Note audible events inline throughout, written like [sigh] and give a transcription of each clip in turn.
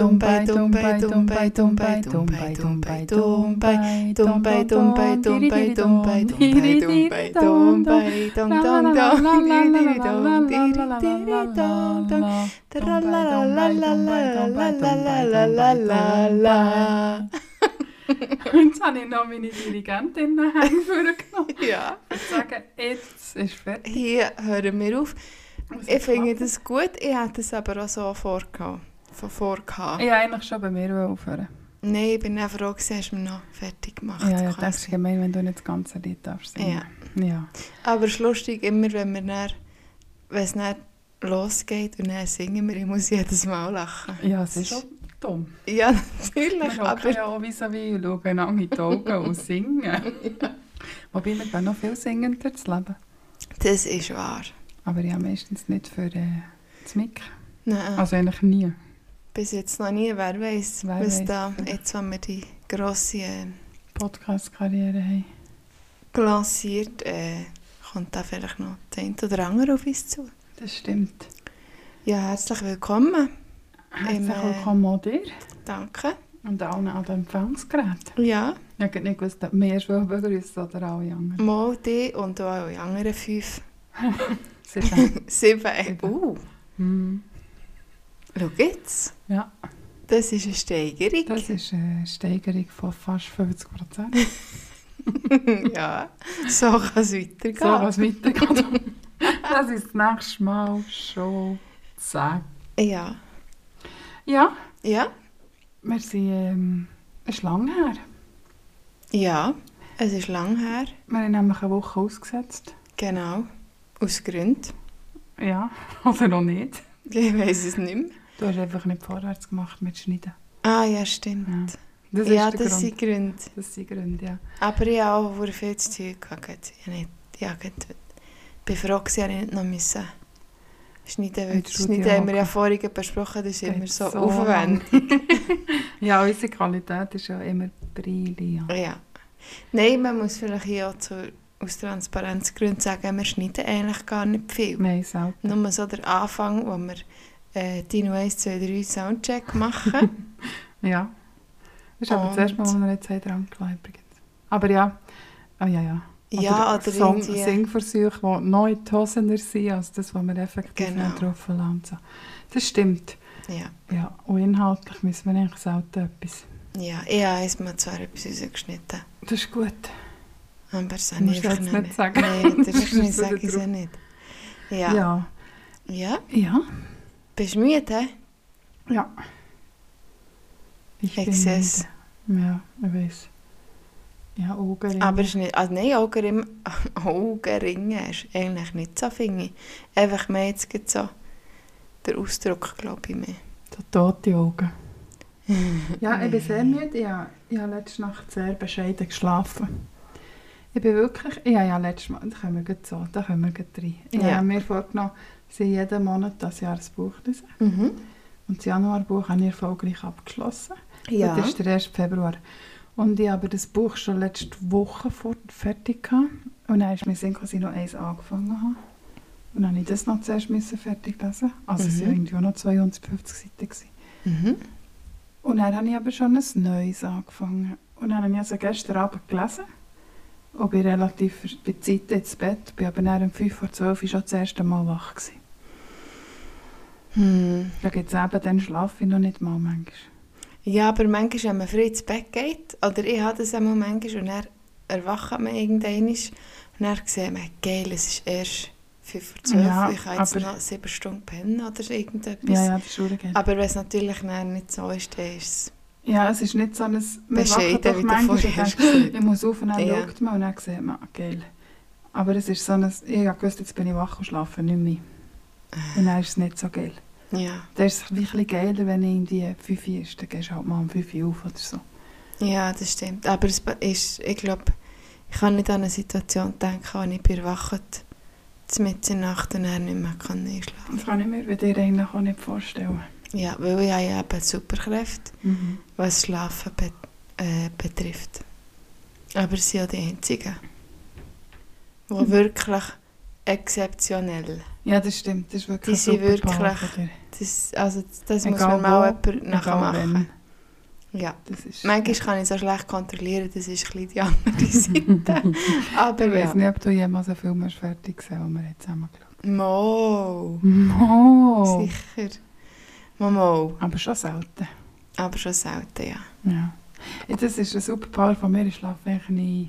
Dumbay, Dumbay, Dumbay, Dumbay, Dumbay, Dumbay, Dumbay, Dong, Dong, Dong, Diri, Dong, Diri, Diri, Dong, Dong, Tralalalalalalalalalala. Jetzt habe ich noch meine Dirigentin vorgenommen. Ja, Ich sage, jetzt ist fertig. hier hören wir auf. Ich finde das gut, ich hätte es aber auch so vorgehabt. Von vorgehabt. Ich wollte eigentlich schon bei mir aufhören. Nein, ich bin auch froh, gewesen, hast du mich noch fertig gemacht. Ja, ja, das ist gemein, wenn du nicht das ganze Lied darfst singen. Ja. Aber es ist lustig, immer wenn wir dann, wenn es dann losgeht und dann singen wir, ich muss jedes Mal lachen. Ja, es ist schon dumm. Ja, Wir natürlich, aber aber ja auch vis-à-vis und schauen einander in die Augen und singen. [laughs] Wobei wir können noch viel singen durchs Leben. das ist wahr. Aber ja, meistens nicht für äh, das Mic. Nein, Also eigentlich nie. Bis jetzt noch nie, wer weiß, Wer was da, jetzt wenn wir die grosse äh, Podcast-Karriere haben. lanciert, äh, kommt da vielleicht noch der eine oder andere auf uns zu. Das stimmt. Ja, herzlich willkommen. Herzlich Im, äh, willkommen auch dir Danke. und allen an den Empfangsgeräten. Ja, Ich habe nicht gewusst, ob wir schon begrüßen oder alle anderen. mal die und auch alle anderen fünf. [laughs] Sieben. [laughs] Sieben. Uh, Hm. Schau jetzt. Ja, Das ist eine Steigerung. das ist eine Steigerung von fast 50 Prozent. [laughs] ja, so kann es weitergehen. So was weitergeht. das ist das nächste Mal schon sagen. Ja, Ja, ja, wir sind, ähm, es ist lang her. ja. Es ist lang her. Wir haben nämlich eine Woche ausgesetzt. Genau. Aus Gründen. Ja, [laughs] oder noch nicht. Ich weiß es nicht mehr. Du hast einfach nicht vorwärts gemacht mit Schneiden. Ah, ja, stimmt. Das ja, ist der das Grund. sind Gründe. Das sind Gründe, ja. Aber ich habe auch sehr viel zu tun gehabt. Ich habe nicht, ja, ich bin froh, dass ich nicht noch müssen schneiden das Studio Schneiden haben wir ja vorhin besprochen, das ist Geht immer so, so aufwendig. [laughs] Ja, unsere Qualität ist ja immer brillant. Ja. Nein, man muss vielleicht hier auch zu, aus Transparenzgründen sagen, wir schneiden eigentlich gar nicht viel. Nein, selten. Nur so der Anfang, wo wir äh, Dino 1, 2, 3 Soundcheck machen. [laughs] Ja. Das ist aber das erste Mal, Und- wo wir jetzt haben dran übrigens. Aber ja, ah, ja, ja. ja, oder Song, irgendwie... Singversuche, die die Hosen sind, als das, was wir effektiv Genau. nicht drauf lassen. So. Das stimmt. Ja. Ja, und inhaltlich müssen wir eigentlich selten etwas. ja, ich habe einmal zwar etwas rausgeschnitten, Das ist gut. aber das musst ich jetzt nicht sagen. Nein, Das [laughs] nicht, so sage ich es ja nicht. Ja. Ja. ja. Ja. Bist du müde? Ja. Ich Ich sehe es. Ja, ich weiß. Ja, Augenringe. Aber es ist nicht, also nein, Augenring, [laughs] Augenringe ist eigentlich nicht so, finde ich. Einfach mehr jetzt gibt so der Ausdruck, glaube ich, mehr. So tote Augen. [laughs] Ja, ich bin sehr müde. Ich habe, ich habe letzte Nacht sehr bescheiden geschlafen. Ich bin wirklich... Ich habe ja letztes Mal... Da können wir so, da können wir rein. Ich Ja. habe mir vorgenommen, sie jeden Monat das Jahr ein Buch lesen. Mhm. Und das Januarbuch habe ich erfolgreich abgeschlossen. Ja. Das ist der 1. Februar. Und ich habe das Buch schon letzte Woche fertig gehabt. Und dann ist mir Sinn, dass ich noch eins angefangen habe. Und dann habe ich das noch zuerst fertig lesen. Also es Mhm. waren irgendwie auch noch 250 Seiten. Gewesen. Mhm. Und dann habe ich aber schon ein neues angefangen. Und dann habe ich also gestern Abend gelesen. Und bin relativ bei Zeit ins Bett. Bin aber dann um 5 vor 12 Uhr schon das erste Mal wach gewesen. Hm. Da gibt es eben, dann schlafe ich noch nicht mal manchmal. Ja, aber manchmal, wenn man früh ins Bett geht, oder ich habe das einmal manchmal, und dann erwacht man irgendwann und dann sieht man, geil, es ist erst 5 vor 12, Ja, ich kann jetzt aber- noch 7 Stunden pennen oder irgendetwas. Ja, ja, das ist. Aber wenn es natürlich nicht so ist, dann ist es... Ja, es ist nicht so ein... Bescheiden, wachen doch manchmal und ich [laughs] muss auf und dann Ja. schaut man und dann sieht man, ah, geil. Aber es ist so ein... Ich habe gewusst, jetzt bin ich wach und schlafe nicht mehr. Und dann ist es nicht so geil. Ja, Dann ist es wirklich geiler, wenn ich in die 5 Uhr ist. Dann gehst du halt mal um 5 Uhr auf oder so. ja das stimmt. Aber es ist, ich glaube, ich kann nicht an eine Situation denken, wo ich bin erwacht, mitten in der Nacht und dann nicht mehr kann einschlafen Das kann ich mir bei dir eigentlich auch nicht vorstellen. Ja, weil ich habe ja eben Superkräfte, Mhm. was Schlafen be äh, betrifft. Aber sie sind ja die einzigen, die Mhm. wirklich exzeptionell Ja, das stimmt. Das ist wirklich Die sind wirklich-. Das, also, das muss mir mal wo, jemand nachher Egal machen. wenn. Ja. Das ist, Manchmal kann ich so schlecht kontrollieren, das ist ein bisschen die andere [laughs] Seite. Aber Ich weiß ja. nicht, ob du jemals einen Film hast fertig gesehen den wir jetzt zusammen geschaut Mo. haben. Oh. Sicher. Mo, mo. Aber schon selten. Aber schon selten, ja. Ja. Das ist ein super Paar von mir. Ich schlafe eigentlich.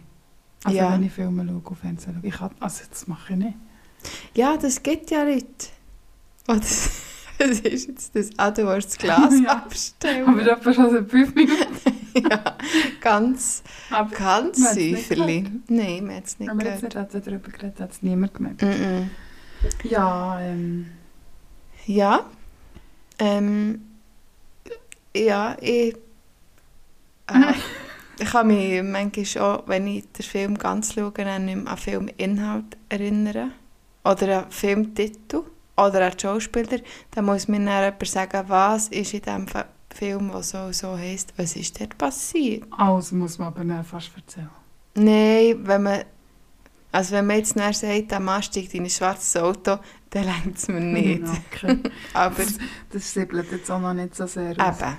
Also Ja. wenn ich Filme schaue, auf Fernsehen schaue. Ich kann, also das mache ich nicht. Ja, das gibt ja Leute. Oh, das, [laughs] das ist jetzt das. Ah, du willst das Glas [laughs] Ja. abstellen. Aber etwa schon seit fünf [laughs] Minuten. ja, ganz, Aber ganz haben säuferlich. Nein, wir haben es nicht wenn wir jetzt gehört. nicht darüber geredet hat es niemand gemerkt. Mm -mm. Ja, ähm, Ja. Ähm, ja, ich. [laughs] Äh, ich kann mich manchmal schon, wenn ich den Film ganz schaue, dann nicht mehr an Filminhalt erinnern. Oder an Filmtitel. Oder an die Schauspieler. Dann muss mir dann jemand sagen, was ist in diesem Film, der so so heisst, was ist dort passiert. alles muss man aber dann fast erzählen. Nein, wenn man. Also wenn man jetzt nachher sagt, der Mann steigt in ein schwarzes Auto, dann längt es mir nicht. Okay. [laughs] Aber Das, das siebelt jetzt auch noch nicht so sehr aus. eben,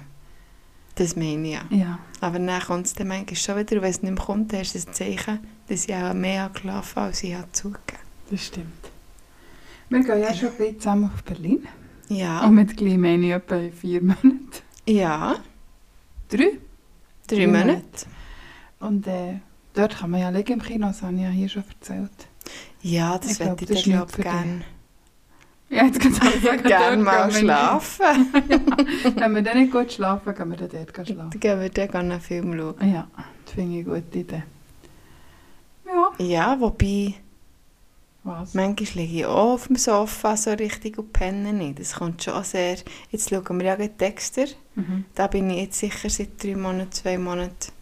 das meine ich ja. Ja. Aber dann kommt es dann manchmal schon wieder, wenn es nicht mehr kommt, dann ist es ein Zeichen, dass ich auch mehr geschlafen habe, als ich habe zugegeben. Das stimmt. Wir gehen ja schon ein bisschen zusammen auf Berlin. Ja, Und mit gleich meine ich etwa vier Monaten. ja, Drei. drei Drei Monate. Monate. Und äh, dort kann man ja liegen im Kino, das habe ich ja hier schon erzählt. Ja, das Ich würde glaub, ich das dann ist glaub, nichts für gerne Ja, jetzt kann ich [laughs] sagen, gern dort mal schlafen. [laughs] nicht. Wenn wir dann nicht gut schlafen, gehen wir dann dort Dann schlafen. gehen wir dann gerne einen Film schauen. Ja, das finde ich eine gute Idee. Ja. Ja, wobei, Was? manchmal liege ich auch auf dem Sofa so richtig und penne nicht. Das kommt schon sehr... Jetzt schauen wir ja gerade Dexter. Mhm. Da bin ich jetzt sicher seit drei Monaten, zwei Monaten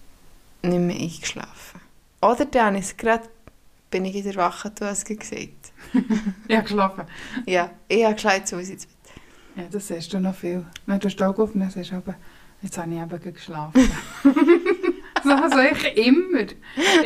nicht mehr eingeschlafen. Oder dann es gerade, bin ich in der Wache, du hast es gesagt. [laughs] Ich habe geschlafen. Ja, ich habe gesagt, so ist es. Ja, das siehst du noch viel. Wenn du aufnimmst, sagst du aber, jetzt habe ich eben geschlafen. [laughs] [laughs] so also ich immer.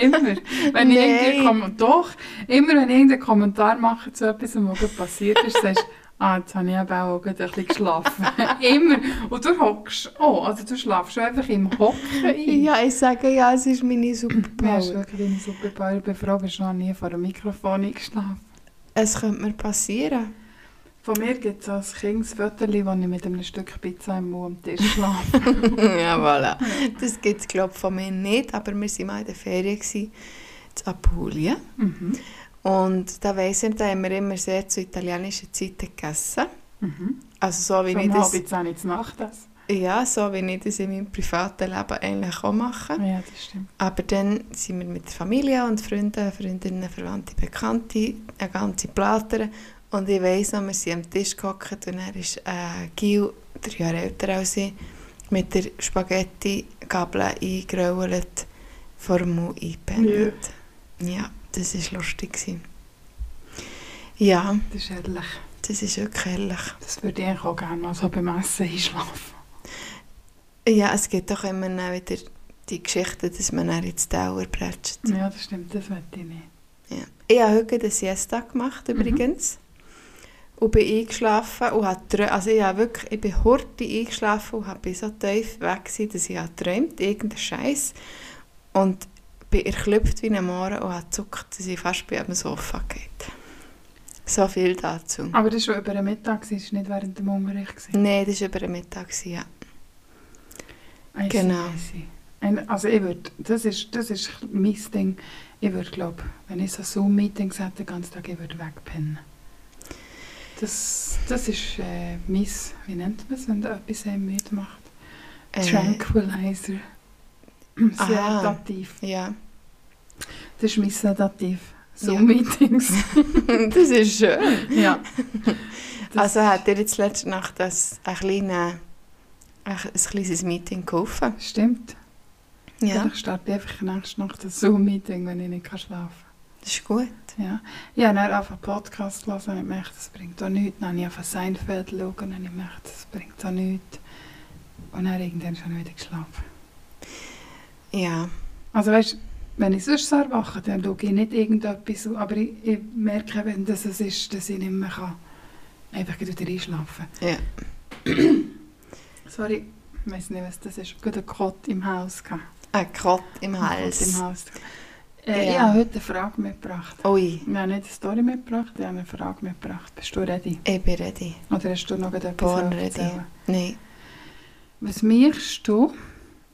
Immer. Wenn ich irgendwie Doch, immer wenn ich irgendeinen Kommentar mache zu etwas, was passiert ist, sagst du, ah, jetzt habe ich eben auch ein bisschen geschlafen. [laughs] immer. Und du hockst auch. Also du schlafst einfach im Hocken ein. Ja, ich sage ja, es ist meine Ja, das ist Superpower. wirklich deine Superpower. Ich bin froh, bist du noch nie vor einem Mikrofon eingeschlafen. es könnte mir passieren. Von mir gibt es als Kind Foto, wo ich mit einem Stück Pizza im Mund am Tisch schlafe. [laughs] ja, voilà. Das gibt es, glaube ich, von mir nicht, aber wir waren mal in der Ferien in Apulien. mhm. Und da weiss ich, da haben wir immer sehr zu italienischen Zeiten gegessen. Mhm. Also so wie So ich das... halb ins Nacht das. Ja, so wie ich das in meinem privaten Leben eigentlich auch mache. Ja, das stimmt. Aber dann sind wir mit der Familie und Freunden, Freundinnen, Verwandte, Bekannte, eine ganze Platte. Und ich weiss noch, wir sind am Tisch gehockt und er ist äh, Gil, drei Jahre älter als ich, mit der Spaghetti-Gabel eingerollt, vor dem Mund eingepennt. Ja, das war lustig. gewesen. Ja, Das ist herrlich. das ist wirklich herrlich. Das würde ich auch gerne mal so beim Essen einschlafen. Ja, es gibt doch immer wieder die Geschichte, dass man dann ins Tower bretscht. Ja, das stimmt, das möchte ich nicht. Ja. Ich habe heute eine Siesta gemacht, Mhm. übrigens. Und bin eingeschlafen und habe also ich, habe wirklich, ich bin hurtig eingeschlafen und habe so tief weg gewesen, dass ich habe geträumt, irgendeinen Scheiß und bin erklüpft wie ein Mohren und habe gezuckt, dass ich fast bei dem Sofa geht. So viel dazu. Aber das war schon über den Mittag, das war nicht während dem Unterricht. Nein, das war über den Mittag, ja. I see, Genau. See. Ein- Also ich würde, das ist, das ist mein Ding. Ich würde glaube, wenn ich so Zoom-Meetings hätte den ganzen Tag, ich würde wegpennen. Das, das ist äh, mein, wie nennt man es, wenn du etwas einem müde macht? Äh, Tranquilizer. [clears throat] Sedativ. Ja. Das ist mein Sedativ. Zoom-Meetings. [laughs] das ist schön. Ja. [laughs] Also hat dir jetzt letzte Nacht das ein, kleine, ein, ein kleines Meeting geholfen? Stimmt. Ja, Vielleicht starte ich einfach nächste Nacht ein Zoom-Meeting, wenn ich nicht kann schlafen das ist gut. kann. Ja. Ich habe dann einfach Podcast hören und ich merke, das bringt auch nichts. Dann habe ich einfach Seinfeld schauen und ich merke, das bringt auch nichts. Und dann irgendwann schon wieder geschlafen. Ja, Also weißt wenn ich sonst so erwache, dann schaue ich nicht irgendetwas, aber ich, ich merke, wenn das es ist, dass ich nicht mehr kann, einfach wieder einschlafen Ja. Sorry, ich weiß nicht, was das ist. Gerade ein Kott im Haus. gehabt. Ein Kott im Ein Kott Hals. Im Haus. Äh, Ja. Ich habe heute eine Frage mitgebracht. Ui, Ich habe nicht eine Story mitgebracht, ich habe eine Frage mitgebracht. Bist du ready? ich bin ready. Oder hast du noch etwas Born ready. Nein. Was machst du,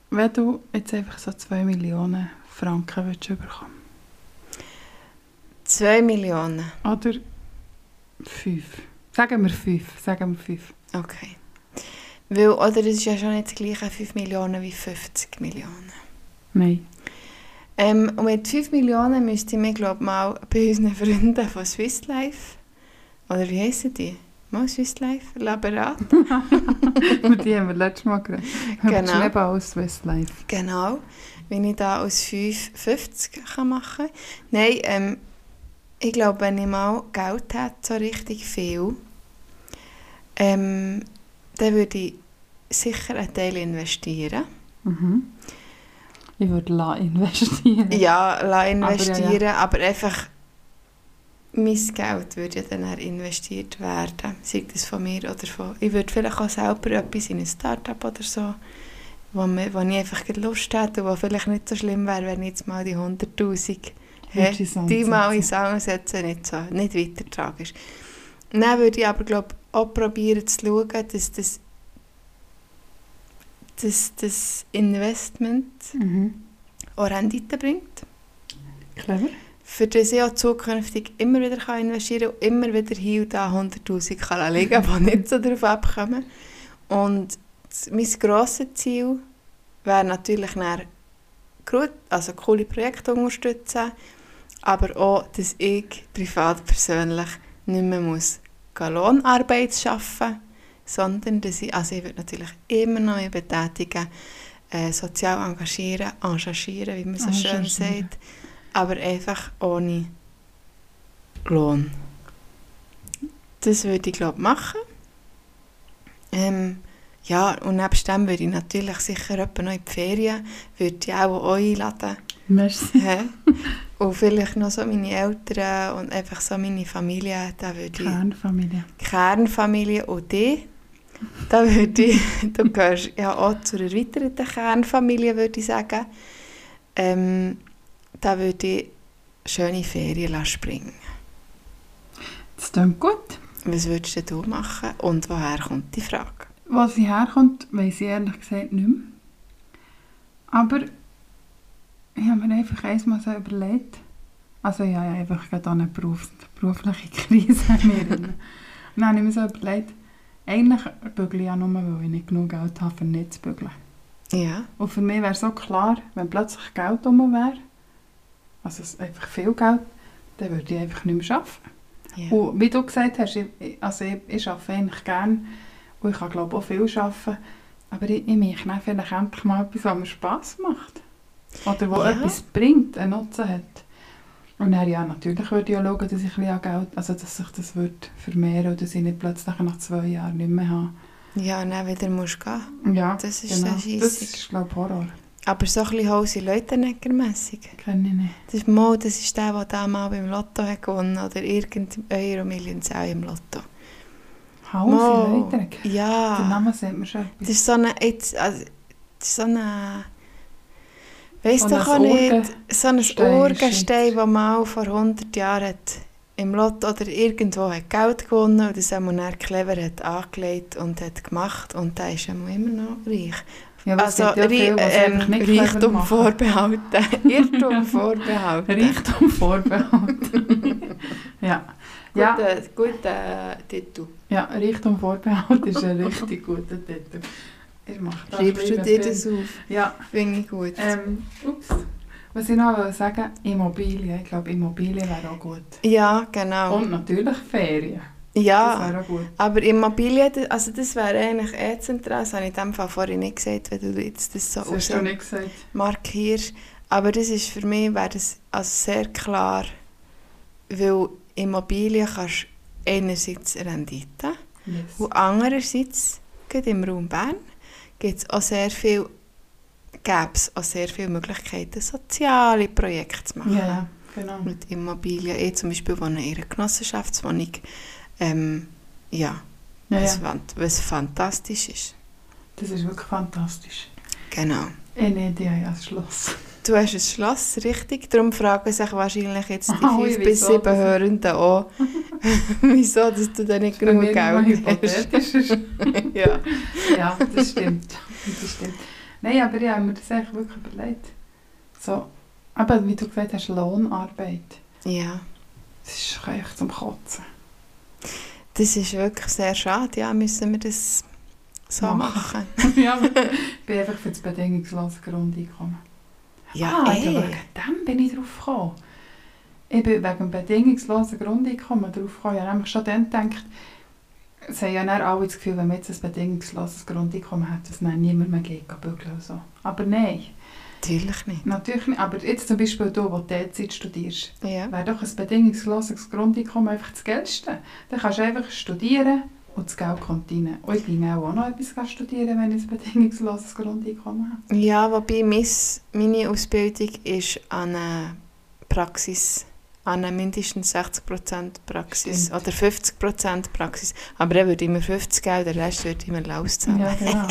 wenn du jetzt einfach so 2 Millionen Franken willst bekommen 2 Millionen. Oder 5? Sagen wir 5. Sagen wir 5. Okay. Weil, oder es ist ja schon nicht das gleiche 5 Millionen wie 50 Millionen. Nein. Ähm, und mit 5 Millionen müsste ich mich, glaube mal bei unseren Freunden von Swiss Life, oder wie heissen die? Mal Swiss Life? Laberat? [laughs] Die haben wir letztes Mal geredet. Genau. aus Swiss Life. Genau. Wenn ich da aus 5,50 kann machen kann. Nein, ähm, ich glaube, wenn ich mal Geld hätte, so richtig viel, ähm, dann würde ich sicher einen Teil investieren. Mhm. Ich würde la investieren. [laughs] Ja, la Aber ja, investieren, aber, einfach mein Geld würde ja dann investiert werden. Sei das von mir oder von... Ich würde vielleicht auch selber etwas in ein Start-up oder so, wo, mir, wo ich einfach Lust hätte und wo vielleicht nicht so schlimm wäre, wenn ich jetzt mal die 100'000 Würdest hä, du ins die mal in Sang setzen, nicht, so, nicht weiter tragisch. Dann würde ich aber glaube auch probieren zu schauen, dass das, dass das Investment Mhm. auch Rendite bringt. Clever. Für das ich auch zukünftig immer wieder kann investieren und immer wieder hier und da 100'000 kann liegen, [laughs] die nicht so darauf abkommen. Und mein grosses Ziel wäre natürlich dann, also coole Projekte unterstützen, aber auch, dass ich privat persönlich nicht mehr muss Lohnarbeit arbeiten sondern dass ich, also ich würde natürlich immer noch mich betätigen, äh, sozial engagieren, engagieren, wie man so schön Engagieren. sagt, aber einfach ohne Lohn. Das würde ich glaube machen. Ähm, ja, und nebst dem würde ich natürlich sicher jemanden noch in die Ferien, würde ich auch, einladen. Merci. Hä? und vielleicht noch so meine Eltern und einfach so meine Familie, da würde ich Kernfamilie. Kernfamilie und die, da würde ich, [laughs] du gehörst ja auch zur erweiterten Kernfamilie, würde ich sagen, ähm, da würde ich schöne Ferien lassen springen. Das klingt gut. Was würdest du machen und woher kommt die Frage? Wo sie herkommt, weiss ich ehrlich gesagt nicht mehr. Aber ich habe mir einfach einmal so überlegt, also habe ja einfach gerade auch eine Berufs berufliche Krise mir. Und dann habe ich mir so überlegt, eigentlich bügle ich ja nur, weil ich nicht genug Geld habe, um nicht zu bügeln. Ja, Und für mich wäre so klar, wenn plötzlich Geld rum wäre, also einfach viel Geld, dann würde ich einfach nicht mehr arbeiten. ja. Und wie du gesagt hast, ich- also ich, ich arbeite eigentlich gerne und ich kann glaube auch viel arbeiten, aber ich, ich dann vielleicht endlich mal etwas, was mir Spass macht. Oder wo Ja. etwas bringt, einen Nutzen hat. Und dann, ja, natürlich würde ich auch schauen, dass ich ein bisschen Geld, also dass sich das würde vermehren und dass ich nicht plötzlich nach zwei Jahren nicht mehr habe. ja, und dann wieder musst du gehen. Ja, Das ist genau. sehr Das ist, glaube ich, Horror. Aber so ein bisschen Hose Leutenegger-mässig. Kenne ich nicht. Das ist, mal, das ist der, der da mal beim Lotto hat gewonnen oder irgendein Euro Millions auch im Lotto. Mal. Leiterek. Der Ja, Name sagt mir schon das etwas. ist so eine, jetzt, also, das ist so eine, weißt du auch nicht, so ein shit. der mal vor 100 Jahren im Lotto oder irgendwo hat Geld gewonnen und das einmal dann clever hat angelegt und hat gemacht und der ist einmal immer noch reich. Ja, also gibt [laughs] [laughs] ja es ähm, Reichtum vorbehalten, Irrtum vorbehalten. Reichtum vorbehalten. ja. Ja, Guter, guter Titel. Ja, Reichtum vorbehalten ist ein richtig guter Titel. Ich mache das Schreibst du dir das auf? Ja, Finde ich gut. ähm, ups. Was ich noch sagen Immobilien. Ich glaube, Immobilien wäre auch gut. ja, genau. Und natürlich Ferien. ja. Das wäre auch gut. Aber Immobilien, also das wäre eigentlich eh zentral, das habe ich in dem Fall vorhin nicht gesagt, wenn du jetzt das so Das markierst. Aber das ist für mich wäre das also sehr klar, weil Immobilien kannst einerseits Rendite Yes. und andererseits, gerade im Raum Bern, gibt es auch sehr viele gäbe es auch sehr viele Möglichkeiten, soziale Projekte zu machen. Ja, genau. Mit Immobilien. Ich zum Beispiel wohne in einer Genossenschaftswohnung. Ähm, ja, Ja, Was, ja. was fantastisch ist. Das ist wirklich fantastisch. Genau. Idee ja das Schloss. Du hast ein Schloss, richtig? Darum fragen sich wahrscheinlich jetzt die [laughs] Ah, fünf ui, bis wieso sieben das? Hörenden auch, [laughs] wieso dass du da nicht genug Geld hast. [laughs] ja. ja, das stimmt. Das stimmt. Nein, aber ich habe mir das eigentlich wirklich überlegt. So, aber wie du gesagt hast, Lohnarbeit. ja, Das ist echt zum Kotzen. das ist wirklich sehr schade. Ja, müssen wir das so machen. Machen. ja, ich bin einfach für das bedingungslose Grundeinkommen. Ja, ah, eh. wegen dem bin ich drauf gekommen. Ich bin wegen dem bedingungslosen Grundeinkommen drauf gekommen. Ich habe nämlich schon dann gedacht, es haben ja dann alle das Gefühl, wenn man jetzt ein bedingungsloses Grundeinkommen hat, dass dann niemand mehr geht, bügeln so. Aber nein, Natürlich nicht. natürlich nicht. Aber jetzt zum Beispiel du, wo du Teilzeit studierst, Ja. wäre doch ein bedingungsloses Grundeinkommen einfach das Geilste. Dann kannst du einfach studieren und das Geld kommt rein. Und ich ging auch noch etwas studieren, wenn ich ein bedingungsloses Grundeinkommen habe. Ja, wobei meine Ausbildung ist an eine Praxis, an eine mindestens 60% Praxis Stimmt. oder 50% Praxis. Aber er würde immer 50 geben, der Rest würde immer auszahlen. Ja, genau.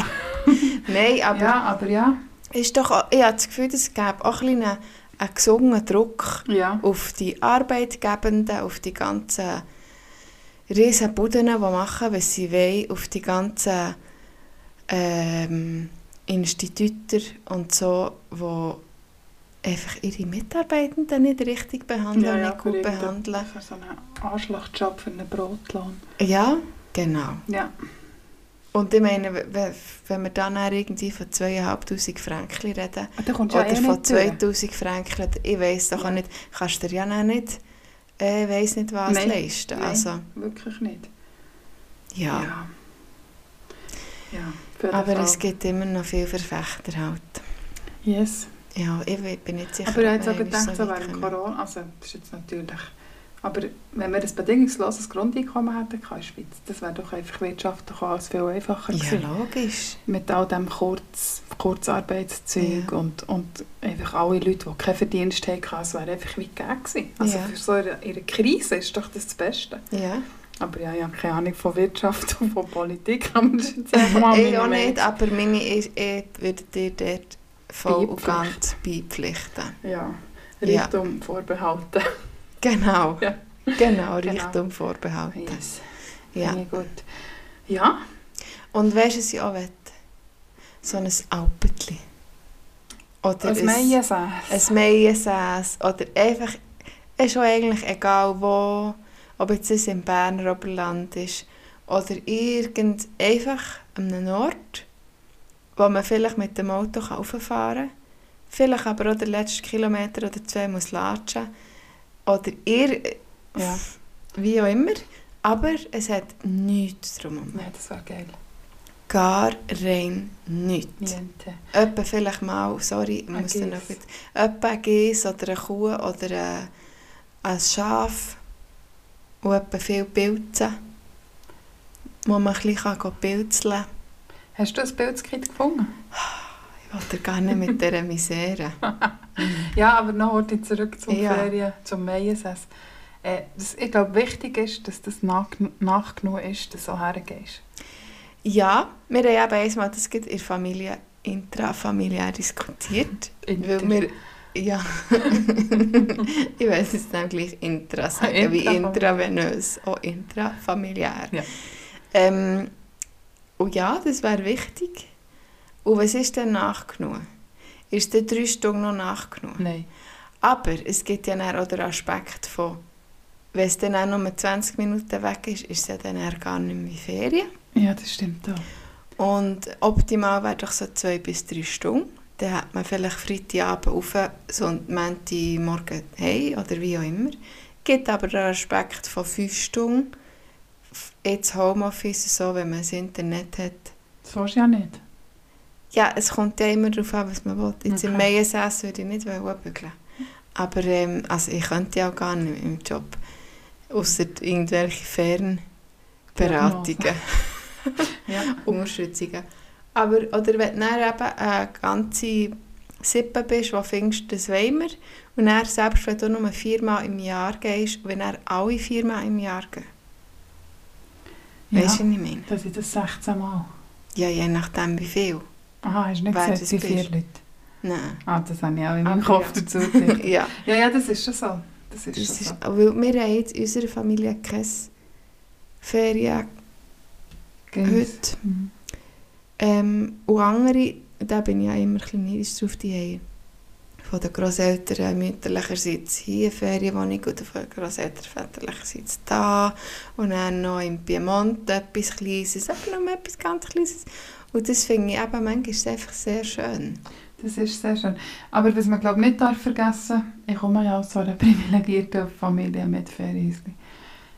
[laughs] Nein, [laughs] aber ja, aber ja. ist doch, auch- ich habe das Gefühl, es gäbe auch ein einen, einen gesungenen Druck Ja. auf die Arbeitgebenden, auf die ganzen riesen Buden, die machen, was sie wollen, auf die ganzen ähm, Institute und so, die einfach ihre Mitarbeitenden nicht richtig behandeln, nicht gut behandeln. Für so einen Anschlagjob für einen Brotlohn. Ja, genau. Ja. Und ich meine, wenn wir dann auch irgendwie von 2'500 Franken reden, kommst du ja oder eh von nicht durch. 2000 Franken, ich weiss doch auch Ja. nicht, kannst du dir ja noch nicht, äh, weiss nicht was Nein, leisten. nein. Also, Wirklich nicht. ja. Ja. Ja, Aber Fall. es gibt immer noch viele Verfechter halt. Yes. Ja, ich bin nicht sicher, Aber ich habe jetzt auch gedacht, so während. Corona, also das ist jetzt natürlich... Aber wenn wir ein bedingungsloses Grundeinkommen hätten in der Schweiz, das wäre doch einfach wirtschaftlich alles viel einfacher Ja, gewesen. logisch. Mit all dem Kurz, Kurzarbeitszeug Ja. und, und einfach alle Leute, die keinen Verdienst hatten, es wäre einfach weit gegeben gewesen. Also Ja. für so eine, in einer Krise ist doch das das Beste. Ja. Aber ja, ich habe keine Ahnung von Wirtschaft und von Politik, [laughs] ich auch nicht, aber meine ich, ich würde dir dort voll und ganz beipflichten. Ja, Ja. Richtung vorbehalten. Genau. Ja. Genau, Genau. Richtung vorbehalten. Yes. Ja. Finde gut. Ja, Und weißt du, was ich auch will? So ein Alpetli. Oder ein, Meiensäß. ein Meiensäß. Oder einfach, ist auch eigentlich egal wo, ob jetzt es im Berner Oberland ist oder irgend, einfach an einem Ort, wo man vielleicht mit dem Auto rauffahren kann. Vielleicht aber auch den letzten Kilometer oder zwei muss latschen. Oder ihr, Ja. wie auch immer. Aber es hat nichts drumherum. Nein, das wäre geil. Gar rein nichts. Niente. Etwa vielleicht mal, sorry, ich muss dann noch gut. Etwa ein Geiss oder eine Kuh oder ein, Schaf. Und etwa viel Pilze. Wo man ein bisschen pilzeln kann. Hast du ein Bildskit gefunden? Ich dir gar nicht mit dieser Misere. [laughs] [laughs] Ja, aber noch heute zurück zum Ja. Ferien, zum Meiensäß. Äh, das, ich glaube, wichtig ist, dass das nach, nachgenug ist, dass du so hergehst. Ja, wir haben eben einmal das in der Familie intrafamiliär diskutiert. Weil wir, ja, [laughs] ich weiß es dann gleich intra sagen, wie intravenös, auch intrafamiliär. Ja. Ähm, und ja, das wäre wichtig. Und was ist denn nachgenommen? Ist dann drei Stunden noch nachgenommen? Nein. Aber es gibt ja dann auch den Aspekt von, wenn es dann auch nur 20 Minuten weg ist, ist es ja dann eher gar nicht mehr Ferien. Ja, das stimmt auch. Und optimal wäre doch so zwei bis drei Stunden. Dann hat man vielleicht Freitagabend auf, so und Montagmorgen hey oder wie auch immer. Gibt aber den Aspekt von fünf Stunden. Jetzt Homeoffice, so, wenn man das Internet hat. Das willst du ja nicht. Ja, es kommt ja immer darauf an, was man will. Jetzt im Okay. Meiensäß würde ich nicht bügeln. Aber ähm, also ich könnte ja auch gar nicht im Job. Außer irgendwelche Fernberatungen. Ja. Unterstützungen. Aber, oder wenn du dann eben eine ganze Sippe bist, wo findest, das wollen wir. Und dann, selbst wenn du nur viermal im Jahr gehst, wenn er alle viermal im Jahr gehen. Ja, Weißt du, was ich meine? das sind das 16 Mal. Ja, je nachdem wie viel. Aha, hast du nicht gesagt, es sind vier. Leute? Nein. Ah, das habe ich auch in meinem Aber Kopf ja. dazu [laughs] gedacht. ja, ja, ja, das ist schon so. Das ist das schon ist, so. weil wir haben jetzt in unserer Familie keine Ferien heute. Mhm. Ähm, und andere, da bin ich ja immer ein bisschen neidisch drauf, die haben von den Grosseltern mütterlicherseits hier eine Ferienwohnung und von den Grosseltern väterlicherseits da und dann noch im Piemont etwas Kleines, aber noch etwas ganz Kleines. Und das finde ich eben, manchmal ist es einfach sehr schön. Das ist sehr schön. Aber was man glaube nicht darf vergessen, ich komme ja aus so einer [laughs] privilegierten Familie mit Ferienhäuschen.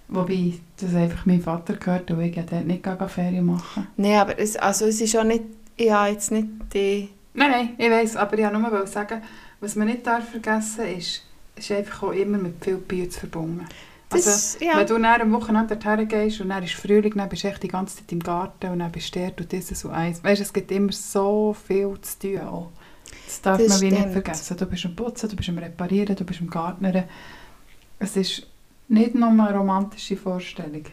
Wobei das einfach meinem Vater gehört und ich ja dort nicht gehen Ferien machen. Nein, aber es, also es ist auch nicht, ich habe jetzt nicht die... Nein, nein, ich weiß, aber ich wollte nur sagen, was man nicht darf vergessen ist, ist einfach auch immer mit viel Bier verbunden. Also, Das, ja. Wenn du dann am Wochenende dorthin gehst und dann ist Frühling, dann bist du echt die ganze Zeit im Garten und dann bist du dort und dieses und eins. Weißt du, es gibt immer so viel zu tun auch. Das darf Das man wie nicht stimmt. vergessen. Du bist am Putzen, du bist am Reparieren, du bist am Gartnern. Es ist nicht nur eine romantische Vorstellung.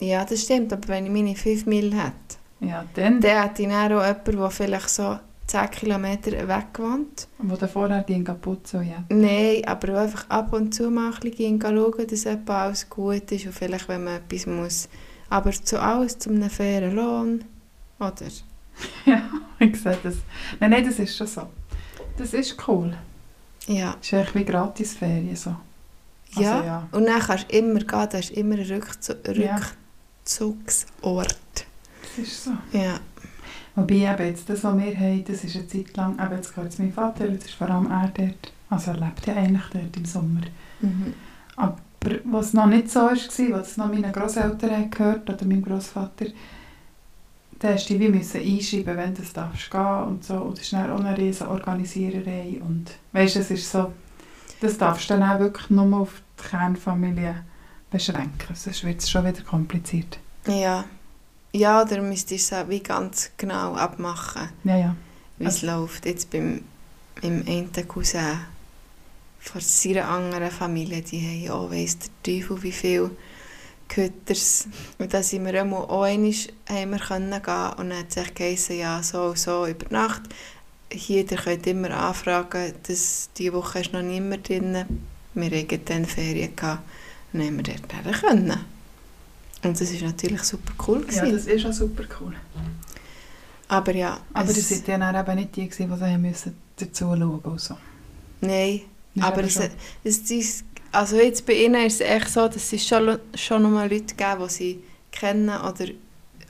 ja, das stimmt, aber wenn ich meine 5 Mil hätte, Ja, dann, dann hätte ich dann auch jemanden, der vielleicht so 10 Kilometer weg wohnt. wo du vorher die putzen und ja. Nein, aber einfach ab und zu mal ein bisschen schauen, dass etwa alles gut ist und vielleicht, wenn man etwas muss. Aber zu alles zu einem fairen Lohn, oder? [laughs] ja, ich sehe das. Nein, nein, das ist schon so. Das ist cool. Ja. Das ist eigentlich wie Gratisferien so. Also, ja. ja. Und dann kannst du immer gehen, da ist immer ein Rückzu Ja. Rückzugsort. Das ist so. Ja. Wobei eben jetzt das, was wir haben, das ist eine Zeit lang, eben jetzt gehört es meinem Vater, das ist vor allem er dort. Also er lebt ja eigentlich dort im Sommer. Mhm. Aber was noch nicht so war, was es noch meinen Großeltern gehört oder meinem Großvater, da hast du dich wie einschreiben, wenn du das darfst gehen und so. Und das ist dann auch eine riesen Organisiererei. Und weißt es ist so, das darfst du dann auch wirklich nur auf die Kernfamilie beschränken. Sonst wird es schon wieder kompliziert. Ja. Ja, oder müsstest du es auch wie ganz genau abmachen, Ja, ja. wie es läuft. Jetzt beim meinem einen Cousin von seiner anderen Familie, die haben ja auch weiss der Teufel wie viel Güters. Und da sind wir einmal auch einmal haben wir können gehen und dann hat es echt geheißen, ja, so und so über Nacht. Hier, ihr könnt immer anfragen, dass diese Woche ist noch niemand drin. Wir hatten dann Ferien gehabt und dann haben wir dort können. Und das war natürlich super cool. Ja, gewesen. das ist auch super cool. Aber ja, Aber es- das sind ja dann eben nicht die, gewesen, die sie müssen dazu schauen mussten. So. Nein, ist aber eben es, es, es, also jetzt bei ihnen ist es echt so, dass es schon, schon noch mal Leute geben, die sie kennen oder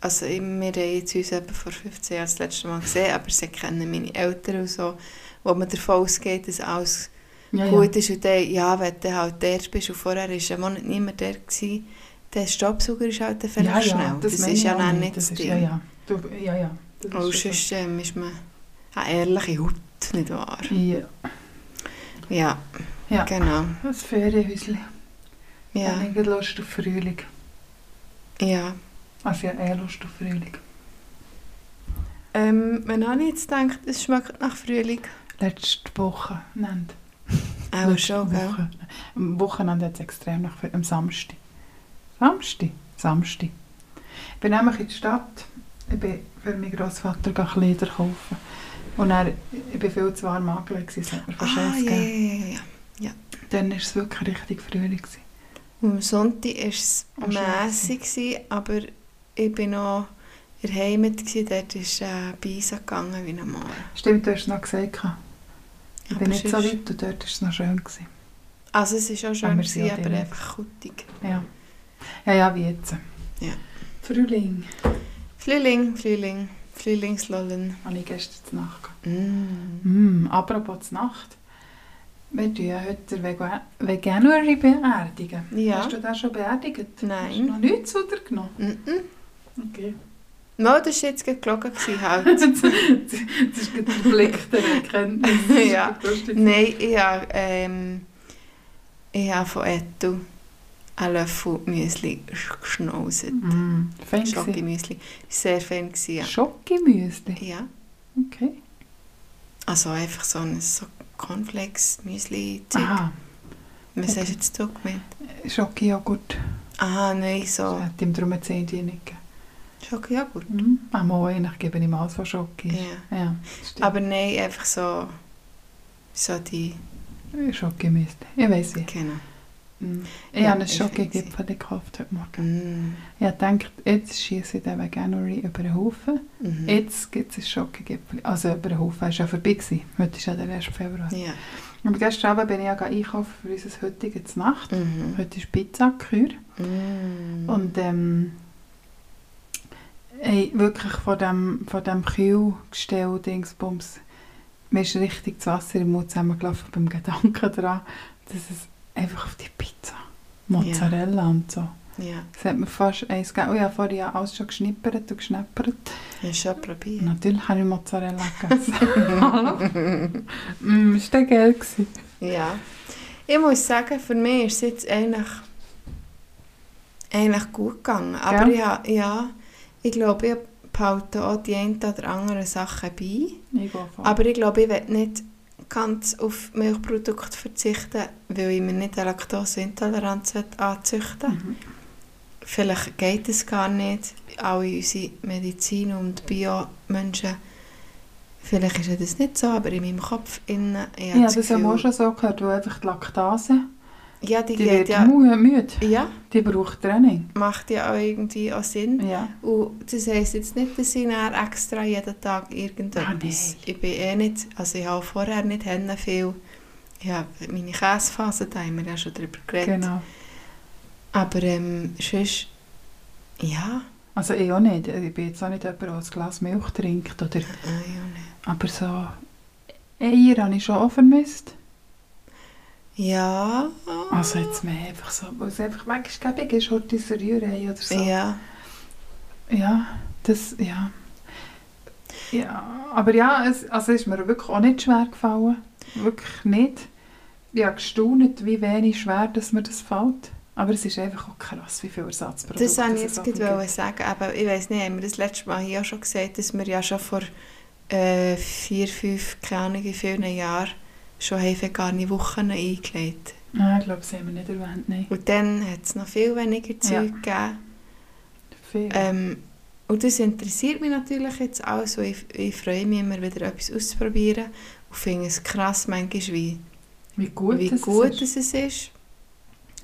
also wir haben jetzt uns etwa vor 15 Jahren das letzte Mal gesehen, aber sie kennen meine Eltern und so, wo man davon ausgeht, dass alles ja, gut ist und dann, ja, wenn du halt dort bist und vorher war ein Monat niemand dort, gewesen, der Staubsauger ist halt dann ja, vielleicht ja, schnell. Das, meine ist ja auch dann nicht Das das ist, Ding. ja, ja. Du, ja, ja. Das ist Und schon sonst ähm, ist man eine ehrliche Haut, nicht wahr? Ja, Ja, Ja. genau. das Ferienhäuschen. Ja. Ich habe Lust auf Frühling. ja. Also ja, eher Lust auf Frühling. Ähm, wenn habe ich jetzt gedacht, es schmeckt nach Frühling? Letzte Woche. Nennt. Auch schon, gell? Woche. Am Wochenende hat es extrem nach Frühling. Am Samstag. Samstag? Samstag. Ich bin nämlich in der Stadt. Ich bin für meinen Grossvater Kleider kaufen. Und er, ich bin viel zu warm angelegt, es hat mir fast Ah, ja, ja, ja, ja. Dann war es wirklich richtig Frühling. am Sonntag war es mässig, aber ich war noch in der Heimat, dort ist äh, Beisa gegangen wie normal. Stimmt, du hast es noch gesagt. Ich Aber bin nicht so weit und dort war es noch schön. Gewesen. Also es war auch schön, Aber gewesen, aber einfach kutig. Ja. Ja, ja, wie jetzt. Ja. Frühling. Frühling, Frühling, Frühlingslollen. Habe ich gestern Nacht. Mm. Mm, apropos Nacht. Wir tun ja heute den Vega- Veganuary beerdigen. Ja. Hast du das schon beerdigt? Nein. Hast du noch nichts dir genommen? Mm -mm. Okay. No, das war jetzt gelogen, halt. das ist der Blick der Erkenntnis. [laughs] Ja. Nein, ich habe, ähm, ich habe von Etto einen Löffel Müsli geschnauzt. Mm. Fein. Schoki-Müsli. Sehr fein gewesen, ja. Schokimüsli? ja. Okay. Also einfach so ein so Cornflakes-Müsli-Zeug. Aha, Was okay. hast du jetzt gemeint? Schokijoghurt. Ah, nein, Das so hat ihm darum jetzt die nicht gegeben. Schokojoghurt. Mhm. Einmal, eigentlich gebe ich ihm alles, was Schoki ist. Ja. Ja. Aber nein, einfach so, so die, Schokimüsli. Ich weiss wie. genau. Mhm. Ich Ja, habe einen ich Schokigipfel gekauft heute Morgen. Mm. Ich gedacht, jetzt schieße ich den Veganery über den Haufen. Mhm. Jetzt gibt es ein Schokigipfel. Also über den Haufen. War ja vorbei. Gewesen. Heute ist ja der 1. Februar. Ja. Aber gestern Abend bin ich ja einkaufen für unser heutiges Nacht. Mhm. Heute ist Pizzakür. Mm. Und ähm, ey, wirklich von dem, von dem Kühlgestell Dingsbums, mir ist richtig das Wasser im Mund zusammengelaufen beim Gedanken daran, dass es einfach auf die Pizza, Mozzarella und so. Ja, Das hat mir fast eins gegeben. Oh, ich habe vorhin ja alles schon geschnippert und geschneppert. hast du schon probiert? Natürlich habe ich Mozzarella [laughs] gegessen. mm, ist der geil gewesen. Ja. Ich muss sagen, für mich ist es jetzt eigentlich, eigentlich gut gegangen. Aber ja, ja, ich glaube, ich behalte auch die eine oder andere Sache bei. Ich. Aber ich glaube, ich werde nicht ganz auf Milchprodukte verzichten, weil ich mir nicht eine Laktoseintoleranz anzüchten. Mhm. Vielleicht geht es gar nicht. Alle unsere Medizin- und Bio-Menschen, vielleicht ist das nicht so, aber in meinem Kopf innen, ich Ja, das haben wir auch schon so gehört, wo einfach die Laktase, ja, die, die wird ja, müde, ja, Die braucht Training. macht ja auch irgendwie auch Sinn. Ja. Und das heisst jetzt nicht, dass ich dann extra jeden Tag irgendetwas... Nein. ich bin eh nicht... Also ich habe vorher nicht viel... Ja, meine Käsephase, da haben wir ja schon drüber geredet. Genau. Aber ähm, sonst... Ja. Also ich auch nicht. Ich bin jetzt auch nicht jemand, der ein Glas Milch trinkt. Oder, Äh, ja, nicht. aber so Eier habe ich schon auch vermisst. Ja. Also jetzt mehr einfach so, weil es einfach weggebig ist, heute Rührei oder so. Ja. Ja, das, ja. Ja, aber ja, es also ist mir wirklich auch nicht schwer gefallen. Wirklich nicht. Ich habe gestaunt, wie wenig schwer dass mir das fällt. Aber es ist einfach auch krass, wie viele Ersatzprodukte Das wollte ich es jetzt gerade gibt. sagen. Aber ich weiß nicht, haben wir das letzte Mal hier auch schon gesagt, dass wir ja schon vor äh, vier, fünf, keine Ahnung vielen Jahren schon haben vegane Wochen eingelegt. Ah, ich glaube, das haben wir nicht erwähnt, nein. Und dann hat es noch viel weniger Zeug gegeben. Viel. Ähm, und das interessiert mich natürlich jetzt auch so. Ich, ich freue mich immer wieder etwas auszuprobieren und finde es krass manchmal, wie, wie gut, wie gut ist. es ist.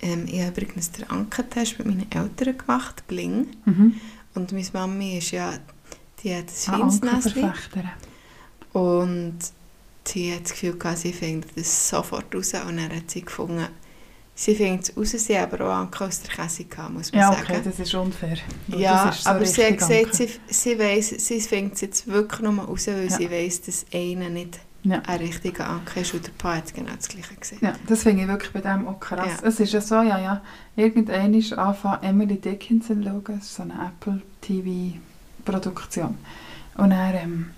Ähm, ich habe übrigens den Ankentest mit meinen Eltern gemacht, Bling. Mhm. Und meine Mami ist ja, die hat ein Ah, feines Näschen. Ankerverfechterin. Und sie hat das Gefühl, gehabt, sie findet das sofort raus. Und dann hat sie gefunden, sie findet es raus, sie hat aber auch Anke aus der Käse gehabt, muss man Ja, sagen. okay, das ist unfair. Ja, ist so aber sie hat gesagt, sie, sie, weiss, sie findet es jetzt wirklich nur raus, weil Ja. sie weiss, dass einer nicht Ja. ein richtiger Anker ist. Und der Pa hat genau das Gleiche gesehen. Ja, das finde ich wirklich bei dem auch krass. Ja. Es ist ja so, ja, ja, irgendwann ist anfangen Emily Dickinson zu schauen, so eine Apple TV-Produktion. Und dann, ähm,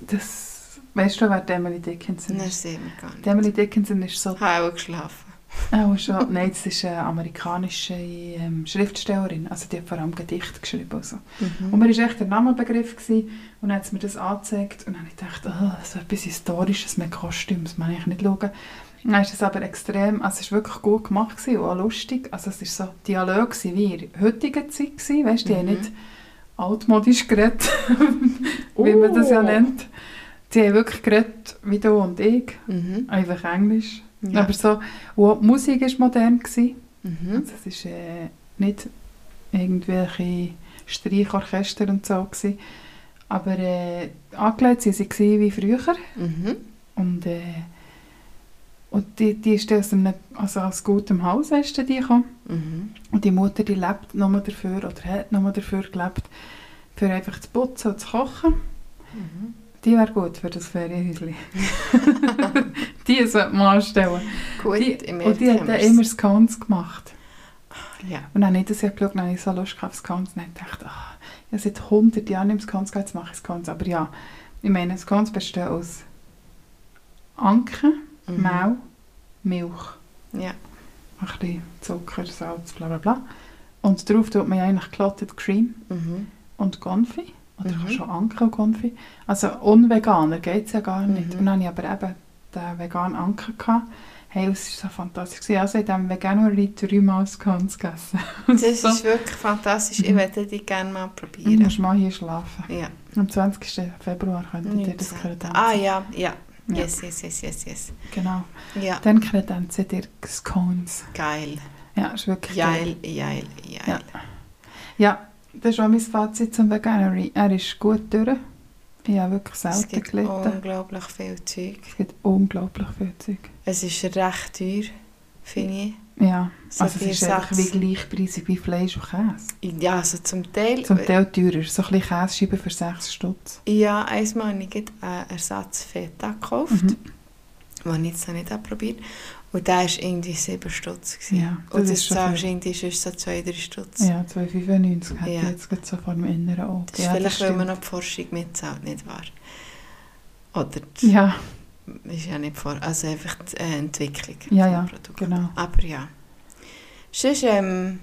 das, weißt du, wer Emily Dickinson Das ist? sehen wir gar nicht. Die Emily Dickinson ist so, Ich habe auch geschlafen. auch schon, nein, das ist eine amerikanische ähm, Schriftstellerin, also die hat vor allem Gedichte geschrieben und so. Und Mhm. mir war echt der Namenbegriff gewesen, und dann hat sie mir das angezeigt und dann habe ich gedacht, oh, so etwas Historisches mit Kostümen, das man ich nicht schauen. Dann ist es aber extrem, also es war wirklich gut gemacht gewesen, und auch lustig. Also es war so Dialog gewesen, wie in der heutigen Zeit gewesen, weißt, die haben Mhm. nicht altmodisch geredet, [laughs] wie man das ja Oh. nennt. Die haben wirklich geredet wie du und ich, Mhm. einfach Englisch. Ja. Aber so, und die Musik war modern. Gewesen. Mhm. Also es ist äh, nicht irgendwelche Streichorchester und so gewesen. Aber äh, angelegt sie sie wie früher Mhm. und äh, und die, die ist aus, einem, also aus gutem Haus die gekommen. Mhm. und die Mutter die lebt nur dafür oder hat nur dafür gelebt für einfach zu putzen und zu kochen Mhm. Die wäre gut für das Ferienhäuschen [laughs] die sollte man anstellen Gut, die, im und die hat dann immer Scones gemacht Ja. Und dann habe ich das ja geschaut, dann habe ich so Lust auf Scones. Und dann dachte ich, ach, ich habe seit 100 Jahren nicht Scones gehabt, jetzt mache ich Scones. Aber ja, ich meine, Scones bestehen aus Anken, Mhm. Mehl, Milch. Ja. ein bisschen Zucker, Salz, bla bla bla. Und darauf tut man eigentlich Clotted Cream Mhm. und Konfi. Oder Mhm. schon Anke und Konfi. Also unveganer geht es ja gar nicht. Mhm. Und dann hatte ich aber eben den veganen Anke. Gehabt. Hey, es war so fantastisch. Also in diesem Veganuary dreimal ganz gegessen. [laughs] Das So. ist wirklich fantastisch. Ich Mhm. würde die gerne mal Du probieren. musst mal hier schlafen. Ja. Am 20. Februar könnt ihr das 19. kredenzen. Ah ja, ja. Ja. Yes, yes, yes, yes, yes. Genau. Ja, Dann kredenzen dir Scones. geil. Ja, ist wirklich Geil, geil, geil. Ja. Ja, das ist auch mein Fazit zum Veganuary. Er ist gut durch. Ich habe wirklich Es selten gibt gelitten. unglaublich viel Zeug. Es gibt unglaublich viel Zeug. Es ist recht teuer, finde ich. Ja, So also es ist einfach wie gleichpreisig wie Fleisch und Käse. Ja, also zum Teil... Zum Teil teurer. So ein bisschen Käsescheiben für 6 Stutz. Ja, einmal habe ich einen Ersatz Feta gekauft, Mhm. Den ich jetzt noch nicht probiert Und der war irgendwie 7 Stutz. Ja, das Und das schon zahlst viel. irgendwie sonst so 2-3 Stutz. Ja, 2,95 hätte Ja. ich jetzt gerade so vor dem inneren Auge. Das ist ja, vielleicht, weil man noch die Forschung mitzahlt, nicht wahr? Oder Ja, ist ja nicht vor, also einfach die äh, Entwicklung Ja, ja, Produkt. genau. Aber ja. Sonst, ähm,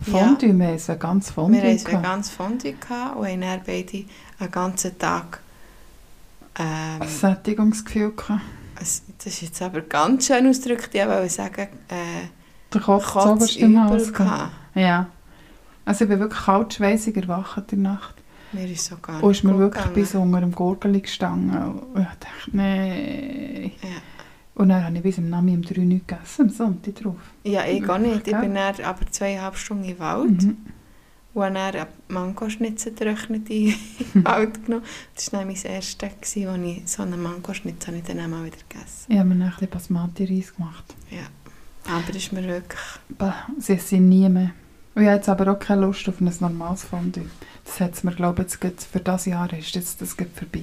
Fondue, wir haben ein ganz wir Fondue haben ein gehabt. ganz Fondue gehabt und haben dann beide einen ganzen Tag ähm, Ein Sättigungsgefühl gehabt. Es- das ist jetzt aber ganz schön ausgedrückt, ich wollte sagen, äh, Der Kopf zoberst im Hals. Ja. Also ich bin wirklich kaltschweissig erwacht in der Nacht. Mir ist so gar Und nicht ist mir wirklich gegangen. bis unter dem Gurgel gestanden. Und ich dachte, nein. Ja. Und dann habe ich bis am Nami um 3 Uhr gegessen, am Sonntag drauf. Ja, ich gar nicht. Ich bin dann aber zweieinhalb Stunden im Wald Mhm. Und habe dann eine Mangoschnitzel getrocknet in Wald [laughs] genommen. Das war dann mein erstes, wo ich so einen Mangoschnitzel habe ich dann auch wieder gegessen. Ich habe mir dann ein bisschen Basmati-Reis gemacht. Ja. Aber das ist mir wirklich... Bah, Sie sind nie mehr. Und ich habe jetzt aber auch keine Lust auf ein normales Fondue. Das hat mir, glaube ich, jetzt für dieses Jahr ist jetzt das vorbei.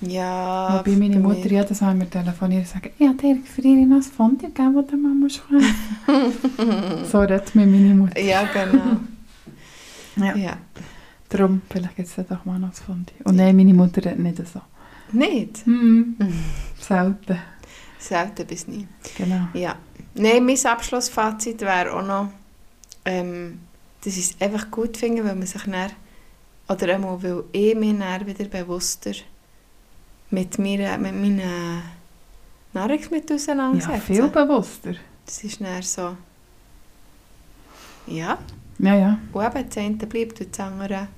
Ja, Wobei meine Mutter mir- jedes Mal mir telefoniert und sagt, ich habe dir für ihre noch ein Fondue gegeben, das du mal musst [laughs] so redet mir meine Mutter. Ja, genau. Ja. ja. Darum, vielleicht gibt es dann doch mal noch ein Fondue. Und nein, meine Mutter redet nicht so. Nicht? Hm, [laughs] selten. Selten bis nie. Genau. Ja. Nein, mein Abschlussfazit wäre auch noch, ähm, dass ich es einfach gut finde, weil man sich dann, oder einmal, weil ich mich dann wieder bewusster mit, mir, mit meinen Nahrungsmitteln auseinandersetze. Ja, viel bewusster. Das ist dann so, ja, Ja, ja. und eben das eine bleibt und das andere,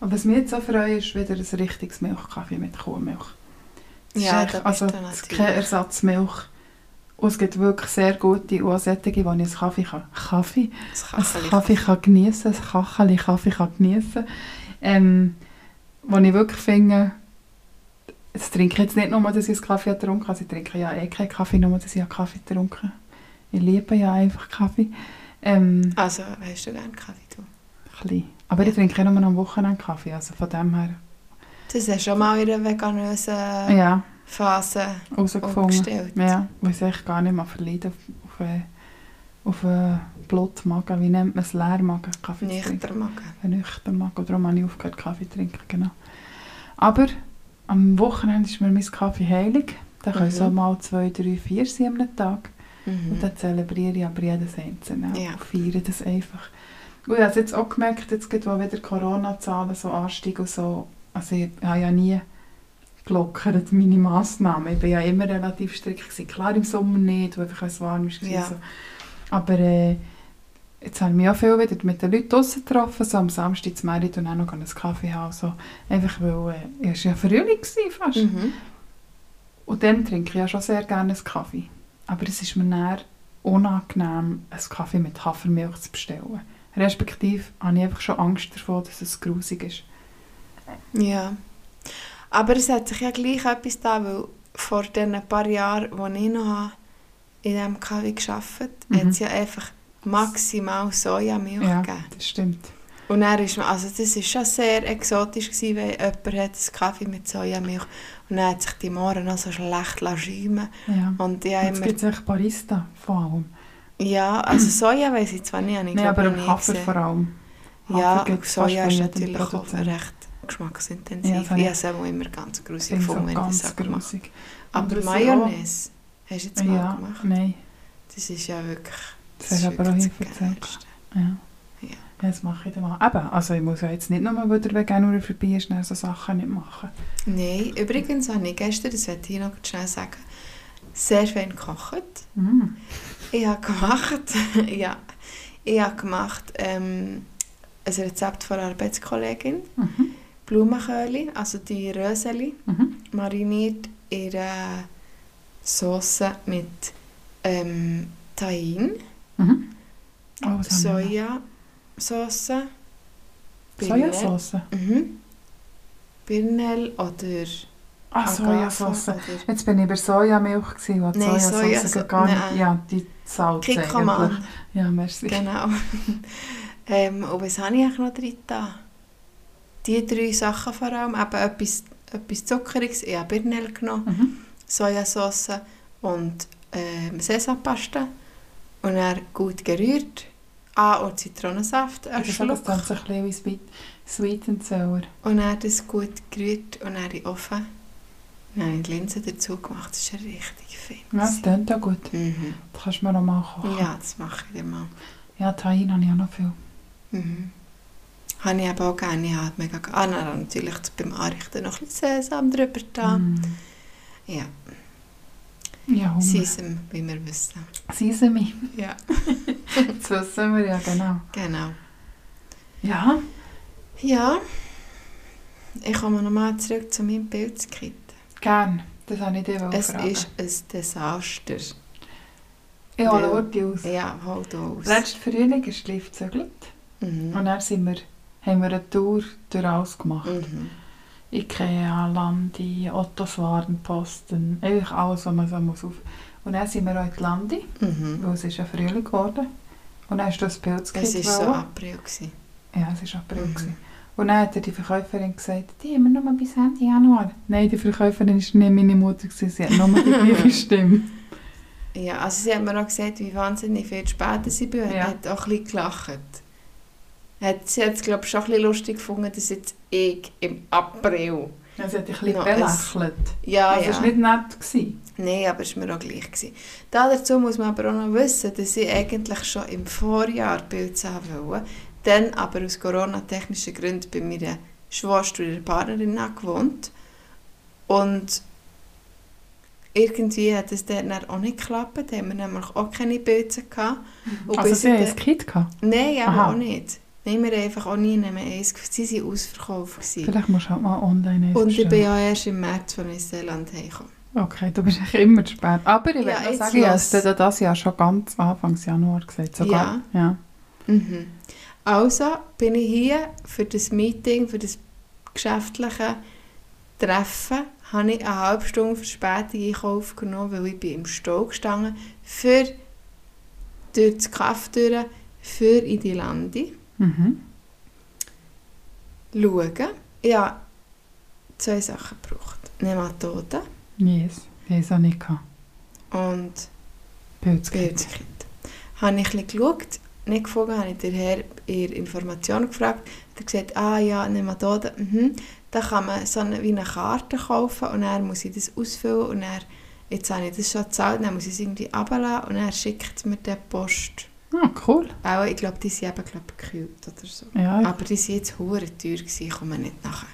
Und was mich jetzt so freut, ist wieder ein richtiges Milchkaffee mit Kuhmilch. Das Ja, ist da echt, also, ist keine Ersatzmilch. Und es gibt wirklich sehr gute und auch solche, die ich einen Kaffee kann. Kaffee? das Ein. Kaffee kann geniessen, ein Kacheli Kaffee kann geniessen. Ähm, wo ich wirklich finde, das trinke ich jetzt nicht nur, dass ich einen Kaffee getrunken habe. Also ich trinke ja eh keinen Kaffee, nur dass ich einen Kaffee getrunken habe. Ich liebe ja einfach Kaffee. Ähm, Also, hast du gerne Kaffee? Du? ein bisschen. Aber ich trinke ja nur am Wochenende Kaffee, also von dem her, Das hast du schon mal in einer veganösen ja, Phase herausgefunden. Ja, weil ich echt gar nicht mehr verleiden auf, äh, auf einen Blutmagen, wie nennt man es, Leermagen, Kaffee zu trinken. Nüchtern machen. Ein nüchtern Magen, darum habe ich aufgehört Kaffee zu trinken, genau. Aber am Wochenende ist mir mein Kaffee heilig. Da können Mhm. so mal zwei, drei, vier sein am Tag. Mhm. Und dann zelebriere ich aber jedes Einzelne Ja. und feiere das einfach. Und ich habe jetzt auch gemerkt, jetzt geht, wo wieder Corona-Zahlen so ansteigen und so, also ich habe ja nie gelockert meine Massnahmen. Ich war ja immer relativ strikt. Gewesen. Klar im Sommer nicht, weil einfach es warm war. Ja. So. Aber äh, jetzt haben wir ja viel wieder mit den Leuten draussen getroffen, so am Samstag zu Merit und auch noch einen Kaffee haben. So. Einfach weil äh, es war ja Frühling gewesen, fast. Mhm. Und dann trinke ich ja schon sehr gerne einen Kaffee. Aber es ist mir dann unangenehm, einen Kaffee mit Hafermilch zu bestellen. Respektive habe ich einfach schon Angst davor, dass es grusig ist. Ja. Aber es hat sich ja gleich etwas da, weil vor den paar Jahren, als ich noch in diesem Kaffee gearbeitet habe, Mhm. hat es ja einfach maximal Sojamilch Ja, gegeben. das stimmt. Und dann ist also das war schon sehr exotisch, gewesen, wenn jemand hat einen Kaffee mit Sojamilch und dann hat sich die Mohren noch so schlecht schäumen Ja. Und ich Jetzt gibt es Barista vor allem. ja, also Soja weiß ich zwar nicht, ich glaube aber Hafer gesehen. vor allem. Ja, Soja ist natürlich auch recht geschmacksintensiv. Ja, das ich habe es auch immer ganz grusig es gefunden, auch wenn ich das grusig. Aber Mayonnaise, Hast du jetzt mal Ja, gemacht? nein. Das ist ja wirklich... Das hast du aber auch hier das erzählt. Ja. Ja. Das mache ich dann mal. Eben, also ich muss ja jetzt nicht nur, weil der Veganer vorbei ist, schnell so Sachen nicht machen. Nein, übrigens habe ich gestern, das möchte ich noch schnell sagen, sehr fein gekocht. Mm. Ich habe gemacht, [laughs] ja, ich habe gemacht ähm, ein Rezept von einer Arbeitskollegin. Mhm. Blumenköhli, also die Röseli, Mhm. mariniert in einer Sauce mit ähm, Tahin, Mhm. Oh, wir Sojasauce, noch? Birne- Sojasauce. Mhm. Birnel oder Ah, Sojasauce. oder Jetzt bin ich bei Sojamilch gewesen, Nein, Sojasauce Soja- gar nicht... nein. Ja, die Salz eigentlich. Ja, merci. Genau. [laughs] ähm, und was habe ich eigentlich noch drin da? Die drei Sachen vor allem, eben etwas, etwas Zuckeriges, ich habe Birnel genommen, Mhm. Sojasauce und ähm, Sesampaste und dann gut gerührt. Ah, und Zitronensaft, einen Das ist alles Schluck. dann so ein bisschen wie Sweet, and Sour. Und dann das gut gerührt und dann in den Ofen. Ich die Linsen dazu gemacht, das ist ja richtig fein. Ja, das klingt auch gut. mhm. Das kannst du mir noch mal kochen. Ja, das mache ich dann mal. Ja, Tahin habe ich auch noch viel. Mhm. Habe ich eben auch gerne. Ich habe mega ge- Ah, natürlich beim Anrichten noch ein bisschen Sesam drüber da. Mm. Ja, Ja, Hunger. Sesam, wie wir wissen. Sesame. Ja, [laughs] Das wissen wir ja, genau. genau. Ja, Ja, ich komme nochmal zurück zu meinem Pilzkit. gern. Das habe ich dir Es fragen. ist ein Desaster. Ich hole Worte aus. Ja, hol du aus. Letzten Frühling ist die Lift gezögert. Mhm. Und dann sind wir, haben wir eine Tour durch alles gemacht. Mhm. Ikea, Landi, Ottos Warenposten, eigentlich alles, was man so muss auf. Und dann sind wir auch in Landi, Mhm. weil es ist ja Frühling geworden. Und dann hast du das Pilzkit Es war so. April. gewesen. Ja, es war April. Mhm. gewesen. Und dann hat die Verkäuferin gesagt, die haben wir nur bis Ende Januar. Nein, die Verkäuferin war nicht meine Mutter, gewesen, sie hat nur die gleiche Stimme. Ja, also sie hat mir auch gesagt, wie wahnsinnig viel später sie bin und Ja. hat auch ein bisschen gelacht. Hat, sie es, glaube ich, schon ein bisschen lustig gefunden, dass jetzt ich im April... Ja, sie hat dich ein bisschen belächelt. Ja, also, ja. es war nicht nett. Gewesen. Nein, aber es war mir auch gleich. Gewesen. Da dazu muss man aber auch noch wissen, dass ich eigentlich schon im Vorjahr Pilze haben wollte, dann aber aus Corona-technischen Gründen bei meiner Schwester ihrer Partnerin gewohnt. Und irgendwie hat es dann auch nicht geklappt. Da haben wir nämlich auch keine Pilze gehabt. Und Also sie hatten ein Kind. Gehabt. Nein, aber auch nicht. Nein, wir einfach auch nie mehr eins. Sie waren ausverkauft. Gewesen. Vielleicht musst du halt mal online eins Und ich bin ja erst im März von Neuseeland heimgekommen. Okay, du bist eigentlich immer zu spät. Aber ich Ja, jetzt sagen, ich habe los. es dir das Jahr schon ganz Anfang Januar gesagt. Sogar. Ja. Mhm. Also bin ich hier für das Meeting, für das geschäftliche Treffen, habe ich eine halbe Stunde Verspätung in Kauf genommen, weil ich bin im Stau gestanden für durch das Kaff für in die Lande Mhm. schauen. Ich habe zwei Sachen gebraucht. Nematoden Yes, es auch nicht gehabt. und. Bildskit. Habe ich ein bisschen geschaut, nicht gefunden, habe ich den Herr in Informationen gefragt. Er hat gesagt, ah ja, Nematoden, mhm. Da kann man so eine, wie eine Karte kaufen und dann muss ich das ausfüllen und dann, jetzt habe ich das schon gezahlt, dann muss ich es irgendwie runterladen und dann schickt mir die Post. Ah, cool. Auch, ich glaube, die sind eben glaub, gekühlt oder so. Ja, ich- Aber die sind jetzt hure teuer gewesen, ich komme nicht nachher.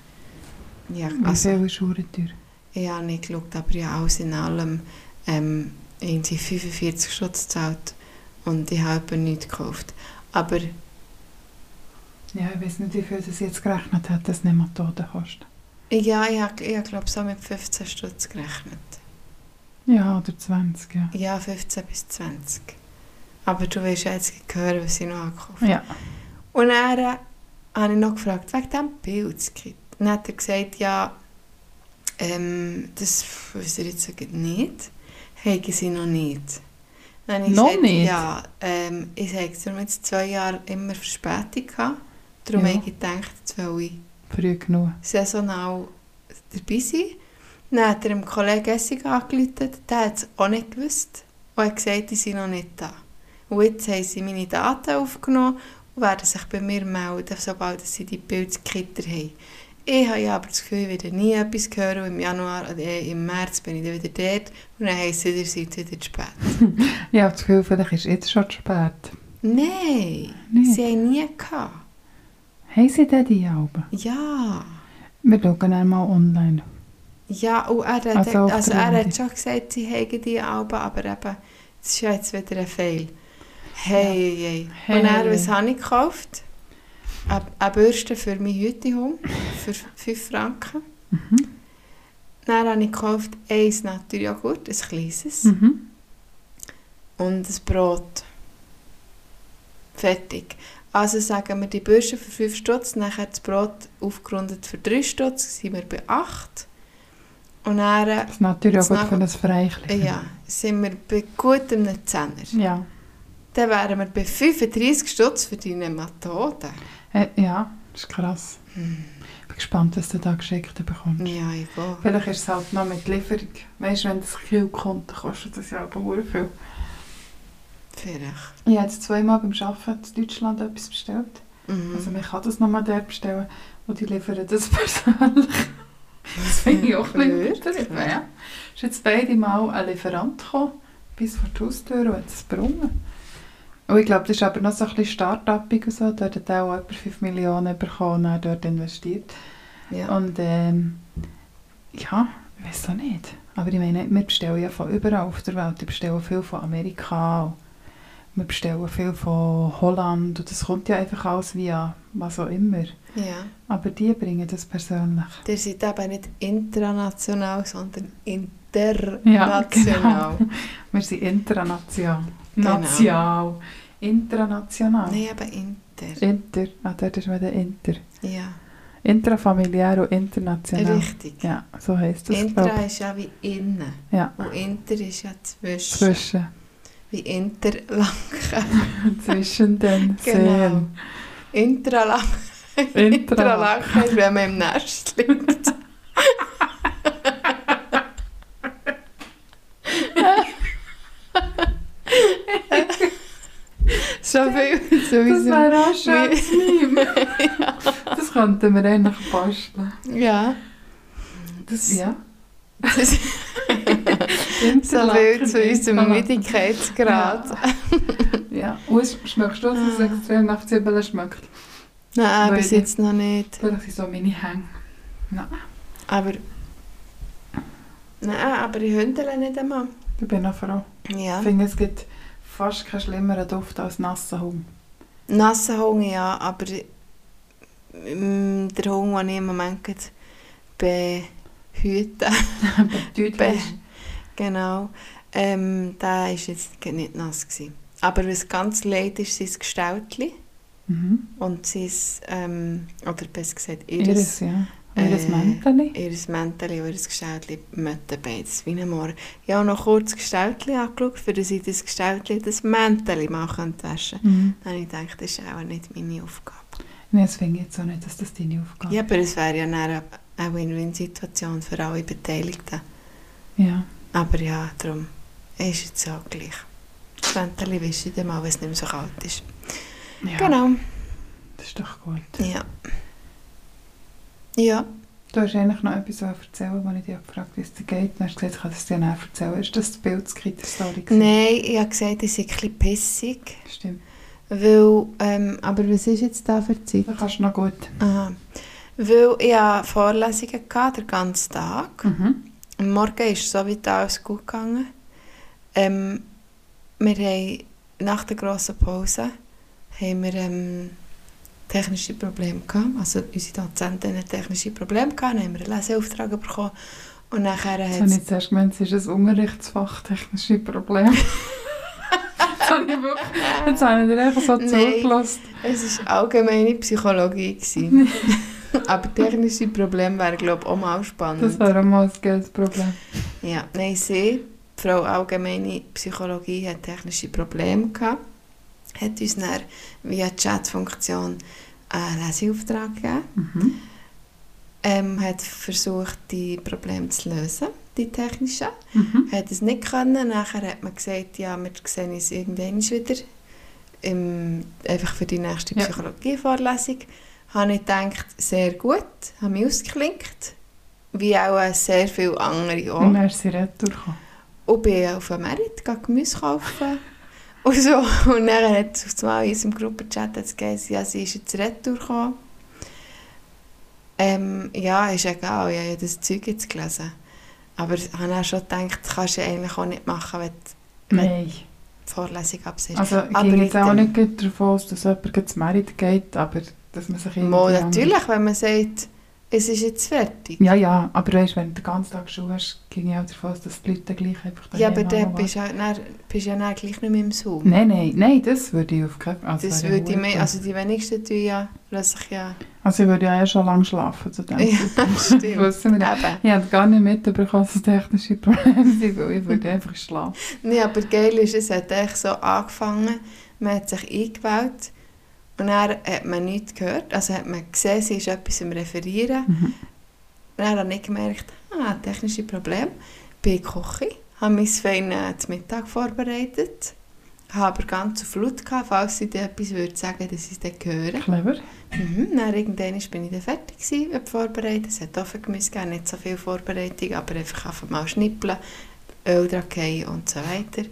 Ja, wie also, viel ist Schuhentür? ich habe nicht geschaut, aber ja, alles in allem ähm, irgendwie 45 Stutz gezahlt und ich habe nichts gekauft. Aber Ja, ich weiß nicht, wie viel das jetzt gerechnet hat, das Nematoden kostet. ja, ich habe, ich habe glaube so mit 15 Stutz gerechnet. Ja, oder 20, ja. Ja, 15 bis 20. Aber du willst ja jetzt hören, was ich noch gekauft habe. Ja. Und dann äh, habe ich noch gefragt, wegen diesem Pilzkit. Dann hat er gesagt, ja, ähm, das weiß er jetzt nicht. Haben sie noch nicht. Dann habe ich Noch gesagt, nicht? Ja, ähm, ich habe darum jetzt zwei Jahre immer Verspätung gehabt. Darum Ja. habe ich gedacht, jetzt will ich Früh genug. saisonal dabei sein. Dann hat er dem Kollegen Essig angerufen, der hat es auch nicht gewusst. Und hat gesagt, die sind noch nicht da. Und jetzt haben sie meine Daten aufgenommen und werden sich bei mir melden, sobald sie die Bildskitter haben. Ich habe ja aber das Gefühl, ich werde nie etwas hören. Und Im Januar, äh, im März bin ich dann wieder dort. Und dann heisst es, ihr seid wieder zu spät. [laughs] Ich habe das Gefühl, vielleicht ist jetzt schon zu spät. Nein, Nicht? sie haben nie gehabt. Haben Sie denn die Alben? Ja. Wir schauen einmal online. Ja, und er, hat, Also also, er hat schon gesagt, sie hätten die Alben, aber eben, es ist ja jetzt wieder ein Fail. Hey, hey. Hey. Und dann, was habe ich gekauft? Eine, eine Bürste für meinen Hütehund für 5 Franken. Mhm. Dann habe ich gekauft ein Naturjoghurt, ein kleines, Mhm. und ein Brot. Fertig. Also sagen wir die Bürste für 5 Stutz, nachher das Brot aufgerundet für 3 Stutz, sind wir bei 8. Und dann Das auch Das gut für das Freichlich. ja, sind wir bei gut einem Zehner. Ja. Dann wären wir bei 35 Stutz für die Nematode. Äh, ja, das ist krass. Hm. Ich bin gespannt, was du da geschickt bekommst. Ja, ich gehe. Vielleicht ist es halt noch mit Lieferung. Weißt du, wenn das Kiel kommt, dann kostet das ja aber viel. Vielleicht. Ich habe jetzt zweimal beim Arbeiten in Deutschland etwas bestellt. Mhm. Also man kann das nochmal dort bestellen und die liefern das [laughs] persönlich. Das finde ich auch ein bisschen. Ja. Ist jetzt beide Mal ein Lieferant gekommen, bis vor die Haustür und hat es gebrungen. Und ich glaube, das ist aber noch so ein bisschen start-upig und so. Dort hat auch jemand 5 Millionen bekommen und dort investiert. ja. Und ähm, ja, ich weiß auch nicht. Aber ich meine, wir bestellen ja von überall auf der Welt. Wir bestellen viel von Amerika. Wir bestellen viel von Holland. Und das kommt ja einfach alles via was auch immer. ja. Aber die bringen das persönlich. Ihr seid eben nicht intranational, sondern Ja, international. genau. Wir sind international. Genau. National. Intranational. Nein, eben inter. Inter. Ah, dort ist wieder Inter. Ja, Intrafamiliär und international. richtig. Ja, so heisst das, Intra glaube ist ja wie innen. Ja, Und inter ist ja zwischen. zwischen. Wie Interlaken. [laughs] Zwischen den Genau. Seen. Intralaken. Intralaken ist, wenn man im Nest liegt. [laughs] so viel zu Das wäre auch schön Meme. [laughs] Das könnten wir eigentlich basteln. Ja. Das, ja. Das ist so viel zu unserem Müdigkeitsgrad. Ja. Und es- schmeckst du, dass es Ah. extrem nach Zwiebeln schmeckt? Nein, bis Beide. jetzt noch nicht. Vielleicht sind so meine Hänge. Nein, Aber... Nein, aber ich hündele nicht einmal. ich bin noch froh. Ja. Ich finde, es gibt fast keinen schlimmeren Duft als nasser Hund. Nassen Hunger, ja, aber mm, der Hunger, den ich im Moment behüte, [laughs] Be- genau, ähm, der war jetzt nicht nass. Gewesen. Aber was ganz leid ist, sein Gestaltli Mhm. und sein, ähm, oder besser gesagt, Iris, ihres, ja. Äh, Mäntel. ihres Mäntel und ihr Gestaltli möchten beides wie Morgen. Ich habe noch kurz das Gestaltli angeschaut, für das ich das Gestaltli das Mäntel mal könnte waschen Mhm. Dann habe ich gedacht, das ist auch nicht meine Aufgabe. Nein, das finde ich jetzt auch nicht, dass das deine Aufgabe Ja, aber es wäre ja eine eine Win-Win-Situation für alle Beteiligten. Ja. Aber ja, darum ist es auch gleich. Das Wändchen wische ich dann mal, wenn es nicht mehr so kalt ist. ja. Genau. Das ist doch gut. Ja. Ja. Du hast eigentlich noch etwas erzählen, wo ich dich gefragt habe, wie es dir geht. Dann hast du gesagt, ich kann das dir näher erzählen. Ist das die Bildskritter-Story? gewesen? Nein, ich habe gesagt, ich sei ein bisschen pissig. Stimmt. Weil, ähm, aber was ist jetzt da für Zeit? Da kannst du noch gut. Aha. Weil ich hatte Vorlesungen gehabt, den ganzen Tag. Mhm. Am Morgen ist so weit alles gut gegangen. Ähm, wir haben nach der grossen Pause haben wir, ähm, technische Probleme gehabt. Also unsere Dozenten hatten technische Probleme gehabt. Dann haben wir einen Leseauftrag bekommen. Und nachher hat es... jetzt erst gemeint, es ist ein Unterrichtsfach, technische Problem. [laughs] jetzt habe ich wirklich, jetzt habe ich dir einfach so Nein. zugelassen. Es war allgemeine Psychologie. [laughs] Aber technische Probleme wären, glaube ich, auch mal spannend. Das wäre auch mal ein geiles Problem. Ja, nein, sie, die Frau Allgemeine Psychologie, hat technische Probleme gehabt. Hat uns dann via Chatfunktion einen Leseauftrag gegeben. Mhm. Ähm, hat versucht, die Probleme zu lösen, die technischen. Mhm. Hat es nicht können. Nachher hat man gesagt, ja, wir sehen uns irgendwann wieder. Im, einfach für die nächste Ja. Psychologievorlesung. habe ich gedacht, sehr gut, habe mich ausgeklinkt, wie auch sehr viele andere auch. Und dann ist sie retour gekommen. Und bin auf den Merit, Gemüse kaufen und so. Und dann hat es auf einmal in unserem Gruppenchat geheißen, ja, sie ist jetzt retour gekommen. Ähm, ja, ist egal, ich habe ja das Zeug jetzt gelesen. Aber ich habe auch schon gedacht, das kannst du eigentlich auch nicht machen, wenn du wenn Nein. die Vorlesung absiehst. Also ich Aber jetzt auch nicht davon aus, dass jemand zu Merit geht, aber dass man sich irgendwie natürlich, wenn man sagt, es ist jetzt fertig. Ja, ja, aber weißt, wenn du den ganzen Tag Schule hast, ging ich auch davon aus, dass die Leute gleich einfach Ja, aber dann bist du ja, dann, bist du ja dann gleich nicht mehr im Zoom. Nein, nein, nein, das würde ich auf keinen Fall. Also, das würde ich mehr, also die wenigsten tun ja, lassen sich ja... also ich würde ja eh schon lange schlafen zu dem Ja, [laughs] stimmt. Wissen wir. Eben. Ich habe gar nicht mitbekommen, dass es technische Probleme [laughs] sind, weil ich würde einfach schlafen. Nee, aber geil ist, es hat echt so angefangen, man hat sich eingewählt und dann hat man nichts gehört, also hat man gesehen, sie ist etwas am Referieren Mhm. und dann habe ich gemerkt, ah, technische Problem, bin Küche, habe mein Fein äh, zum Mittag vorbereitet, habe aber ganz auf Flut gehabt, falls sie dir etwas würde sagen, dass ich es dann höre. Clever. Mhm, dann irgendwann bin ich dann fertig gewesen, vorbereitet. Es hat offen Gemüse gegeben, nicht so viel Vorbereitung, aber einfach einfach mal schnippeln, Öl dran und so weiter.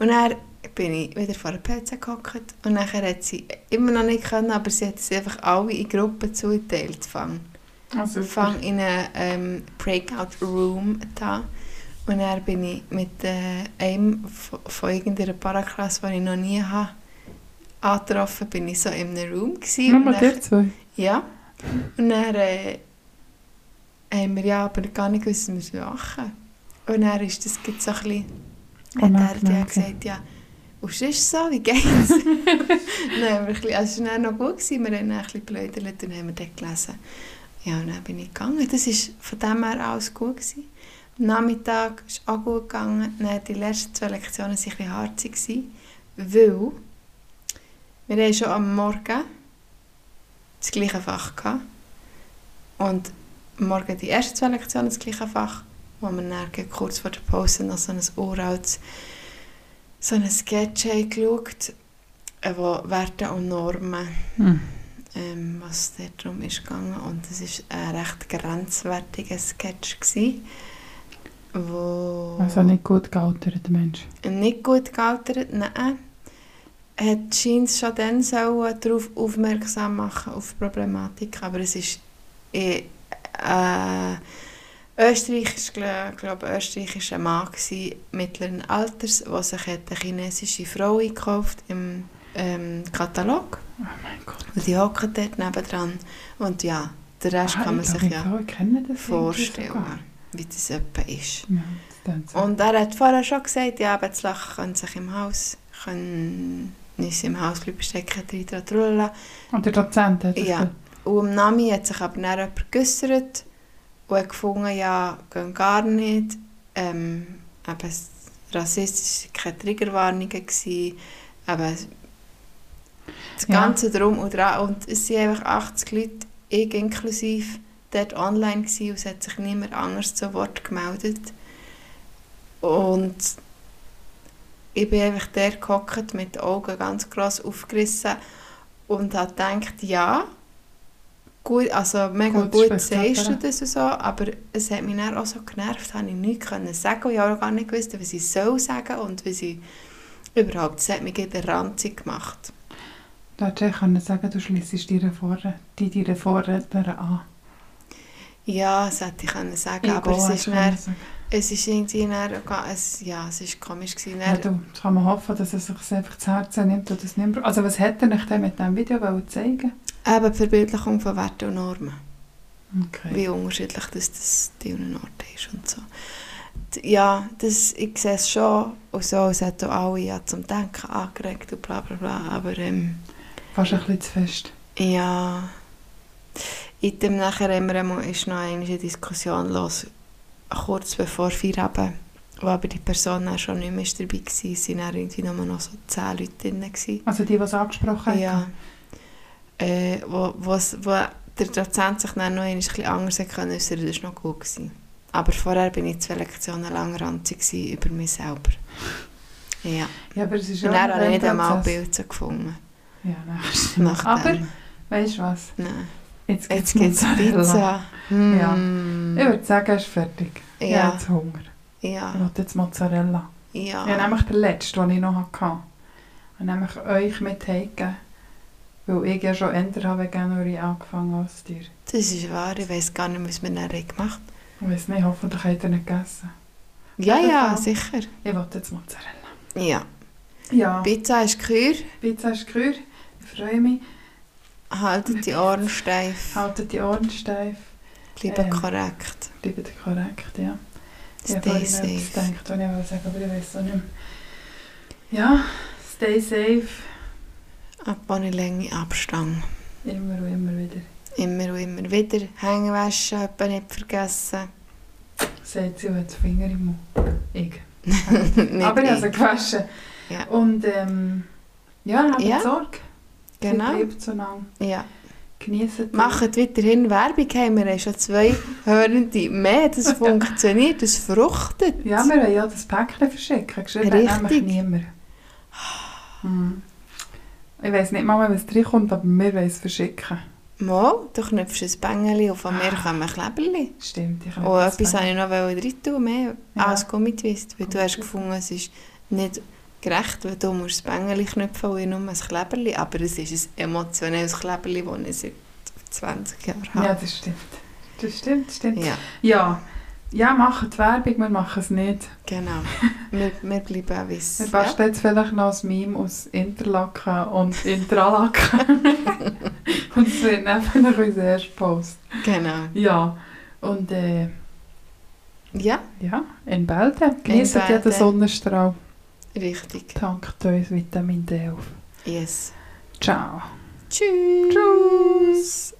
Und dann bin ich wieder vor den PC gehockt und nachher hat sie immer noch nicht können, aber sie hat es einfach alle in Gruppen zugeteilt. Fang, Also, fang in einen ähm, Breakout Room da. Und dann bin ich mit äh, einem von, von irgendeiner Paraklasse, die ich noch nie habe, angetroffen, bin ich so in einem Room gewesen. Nur und dann- dir zwei. ja. Und dann äh, haben wir ja aber gar nicht gewusst, was wir machen. Und dann ist das so ein bisschen... Oh Hat er nein, gesagt, ja, und es ist so, wie geht's? [laughs] dann haben wir ein also es war noch gut, gewesen, wir haben ein bisschen geläutert und haben wir dort gelesen. Ja, und dann bin ich gegangen. Das war von dem her alles gut. Gewesen. Am Nachmittag ist auch gut gegangen. Dann die letzten zwei Lektionen waren ein bisschen harzig, gewesen, weil wir haben schon am Morgen das gleiche Fach gehabt. Und am Morgen die ersten zwei Lektionen das gleiche Fach, wo wir dann kurz vor der Pause noch so ein uraltes so ein Sketch geschaut, äh, wo Werte und Normen, Hm. ähm, was darum ist gegangen. Und es war ein recht grenzwertiger Sketch, gewesen, wo Also nicht gut gealterter Mensch. nicht gut gealtert, nein. Hat scheint schon dann darauf aufmerksam machen, auf die Problematik, aber es ist eh, äh, Österreich, glaube glaub, österreichischer Mann gewesen, mittleren Alters, der sich eine chinesische Frau gekauft im ähm, Katalog. Oh mein Gott. Und die hocken dort nebendran. Und ja, den Rest Ah, kann man ich sich ja vorstellen, wie das etwa ist. Ja. Und er hat vorher schon gesagt, ja, aber können sich im Haus, können nicht im Haus bleiben stecken. Und der Dozent hat das Ja. Und im Nami hat sich aber dann jemand geäussert und hat gefunden, ja, geht gar nicht. Ähm, eben, es- rassistisch waren keine Triggerwarnungen. Gewesen, eben, das Ja. Ganze drum und dran. Und es sind einfach 80 Leute, ich inklusive, dort online gewesen, und es hat sich niemand anders zu Wort gemeldet. Und ich bin einfach der gehockt, mit den Augen ganz gross aufgerissen und habe gedacht, ja, gut, also mega Gut, gut, sagst du das so, aber es hat mich dann auch so genervt, habe ich nichts können sagen und ich habe auch gar nicht gewusst, was ich soll sagen und wie sie überhaupt, das hat mich ranzig gemacht. Da hätte ich können sagen, du schliessest deine Vorre- die deine Vorrednerin an. Ja, das hätte ich können sagen, Ich aber es ist, ich sagen. es ist irgendwie dann, es, ja, es ist komisch gewesen. Ja, du, jetzt kann man hoffen, dass er sich das einfach zu Herzen nimmt und das nimmt. Also was hätte er euch denn mit diesem Video wollen zeigen eben die Verbildlichung von Werten und Normen. Okay. wie unterschiedlich das, das die Orte ist und so. Ja, das, ich sehe es schon und so, es hat auch alle ja zum Denken angeregt und bla bla bla, aber ähm, Fast ein bisschen zu fest. ja, in dem nachher haben wir einmal, ist noch eine Diskussion los, kurz bevor vier eben, wo aber die Person dann schon nicht mehr dabei war, sind dann irgendwie nur noch so zehn Leute drin gewesen. Also die, die es angesprochen Ja. haben? Äh, wo, wo's- wo der Dozent sich dann noch ein bisschen anders hat können äußern, das war noch gut. Gewesen. Aber vorher war ich zwei Lektionen lang ranzig über mich selber. Ja. Ja, aber es ist Und ja dann habe ich nicht einmal. Bilder gefunden. Ja, nein, Aber. Weißt du was? Nein. Jetzt gibt es. Pizza. Ja. Mm. Ich würde sagen, es ist fertig. Ich habe Ja, jetzt Hunger. Ich ja, will jetzt Mozzarella. ja. Ich habe nämlich den letzten, den ich noch hatte. Und nämlich euch mit heimgegeben. Weil ich ja schon älter habe January angefangen als dir. Das ist wahr, ich weiß gar nicht, was wir dann gemacht haben. Ich weiß nicht, hoffentlich habt ihr nicht gegessen. Ja, ja, Fall. sicher. Ich will jetzt Mozzarella. Ja. Ja, Pizza ist Kür, Pizza ist grün. Ich freue mich. haltet die Ohren steif, Haltet die Ohren steif. bleiben Ähm, korrekt. Bleibt korrekt, ja. Ich habe Stay noch safe. etwas gedacht, was ich wollte sagen, aber ich weiß auch nicht mehr. Ja, stay safe. Ab ohne Länge Abstand. Immer und immer wieder. Immer und immer wieder. Hängen waschen, etwa nicht vergessen. Sagt sie hat den Finger im Mund. Ich. [laughs] Aber ich habe sie gewaschen. Ja. Und ähm, ja, habt Ja. Sorge. Genau. Seid lieb zueinander. Ja. Genießt Macht weiterhin Werbung. Hey, wir haben schon zwei Hörende mehr. Das [laughs] funktioniert, das fruchtet. Ja, wir wollen ja das Päckchen verschicken. Geschrieben hat nämlich Richtig. niemand. Hm. Ich weiss nicht mal, was drin kommt, aber wir wollen es verschicken. Mal, du knüpfst ein Bängeli und von mir kommen Kleberli. Stimmt. Ich Und das etwas wollte ich noch rein tun, mehr Ja. als Gummitwist. Weil du hast gefunden, es ist nicht gerecht, weil du musst das Bängeli knüpfen und ich nur ein Kleberli. Aber es ist ein emotionelles Kleberli, das ich seit 20 Jahren habe. Ja, das stimmt. Das stimmt, das stimmt. Ja, Ja, ja macht Werbung, wir machen es nicht. genau. wir, wir bleiben auch wissen. Wir basteln jetzt vielleicht noch ein Meme aus Interlaken und Intralaken. [laughs] und es wird einfach noch unser erster Post. Ja, genau. Ja, und äh, Ja, ja, in Belden. Genießt ja Belden. den Sonnenstrahl. richtig. Tankt uns Vitamin D auf. Yes. Ciao. Tschüss. Tschüss.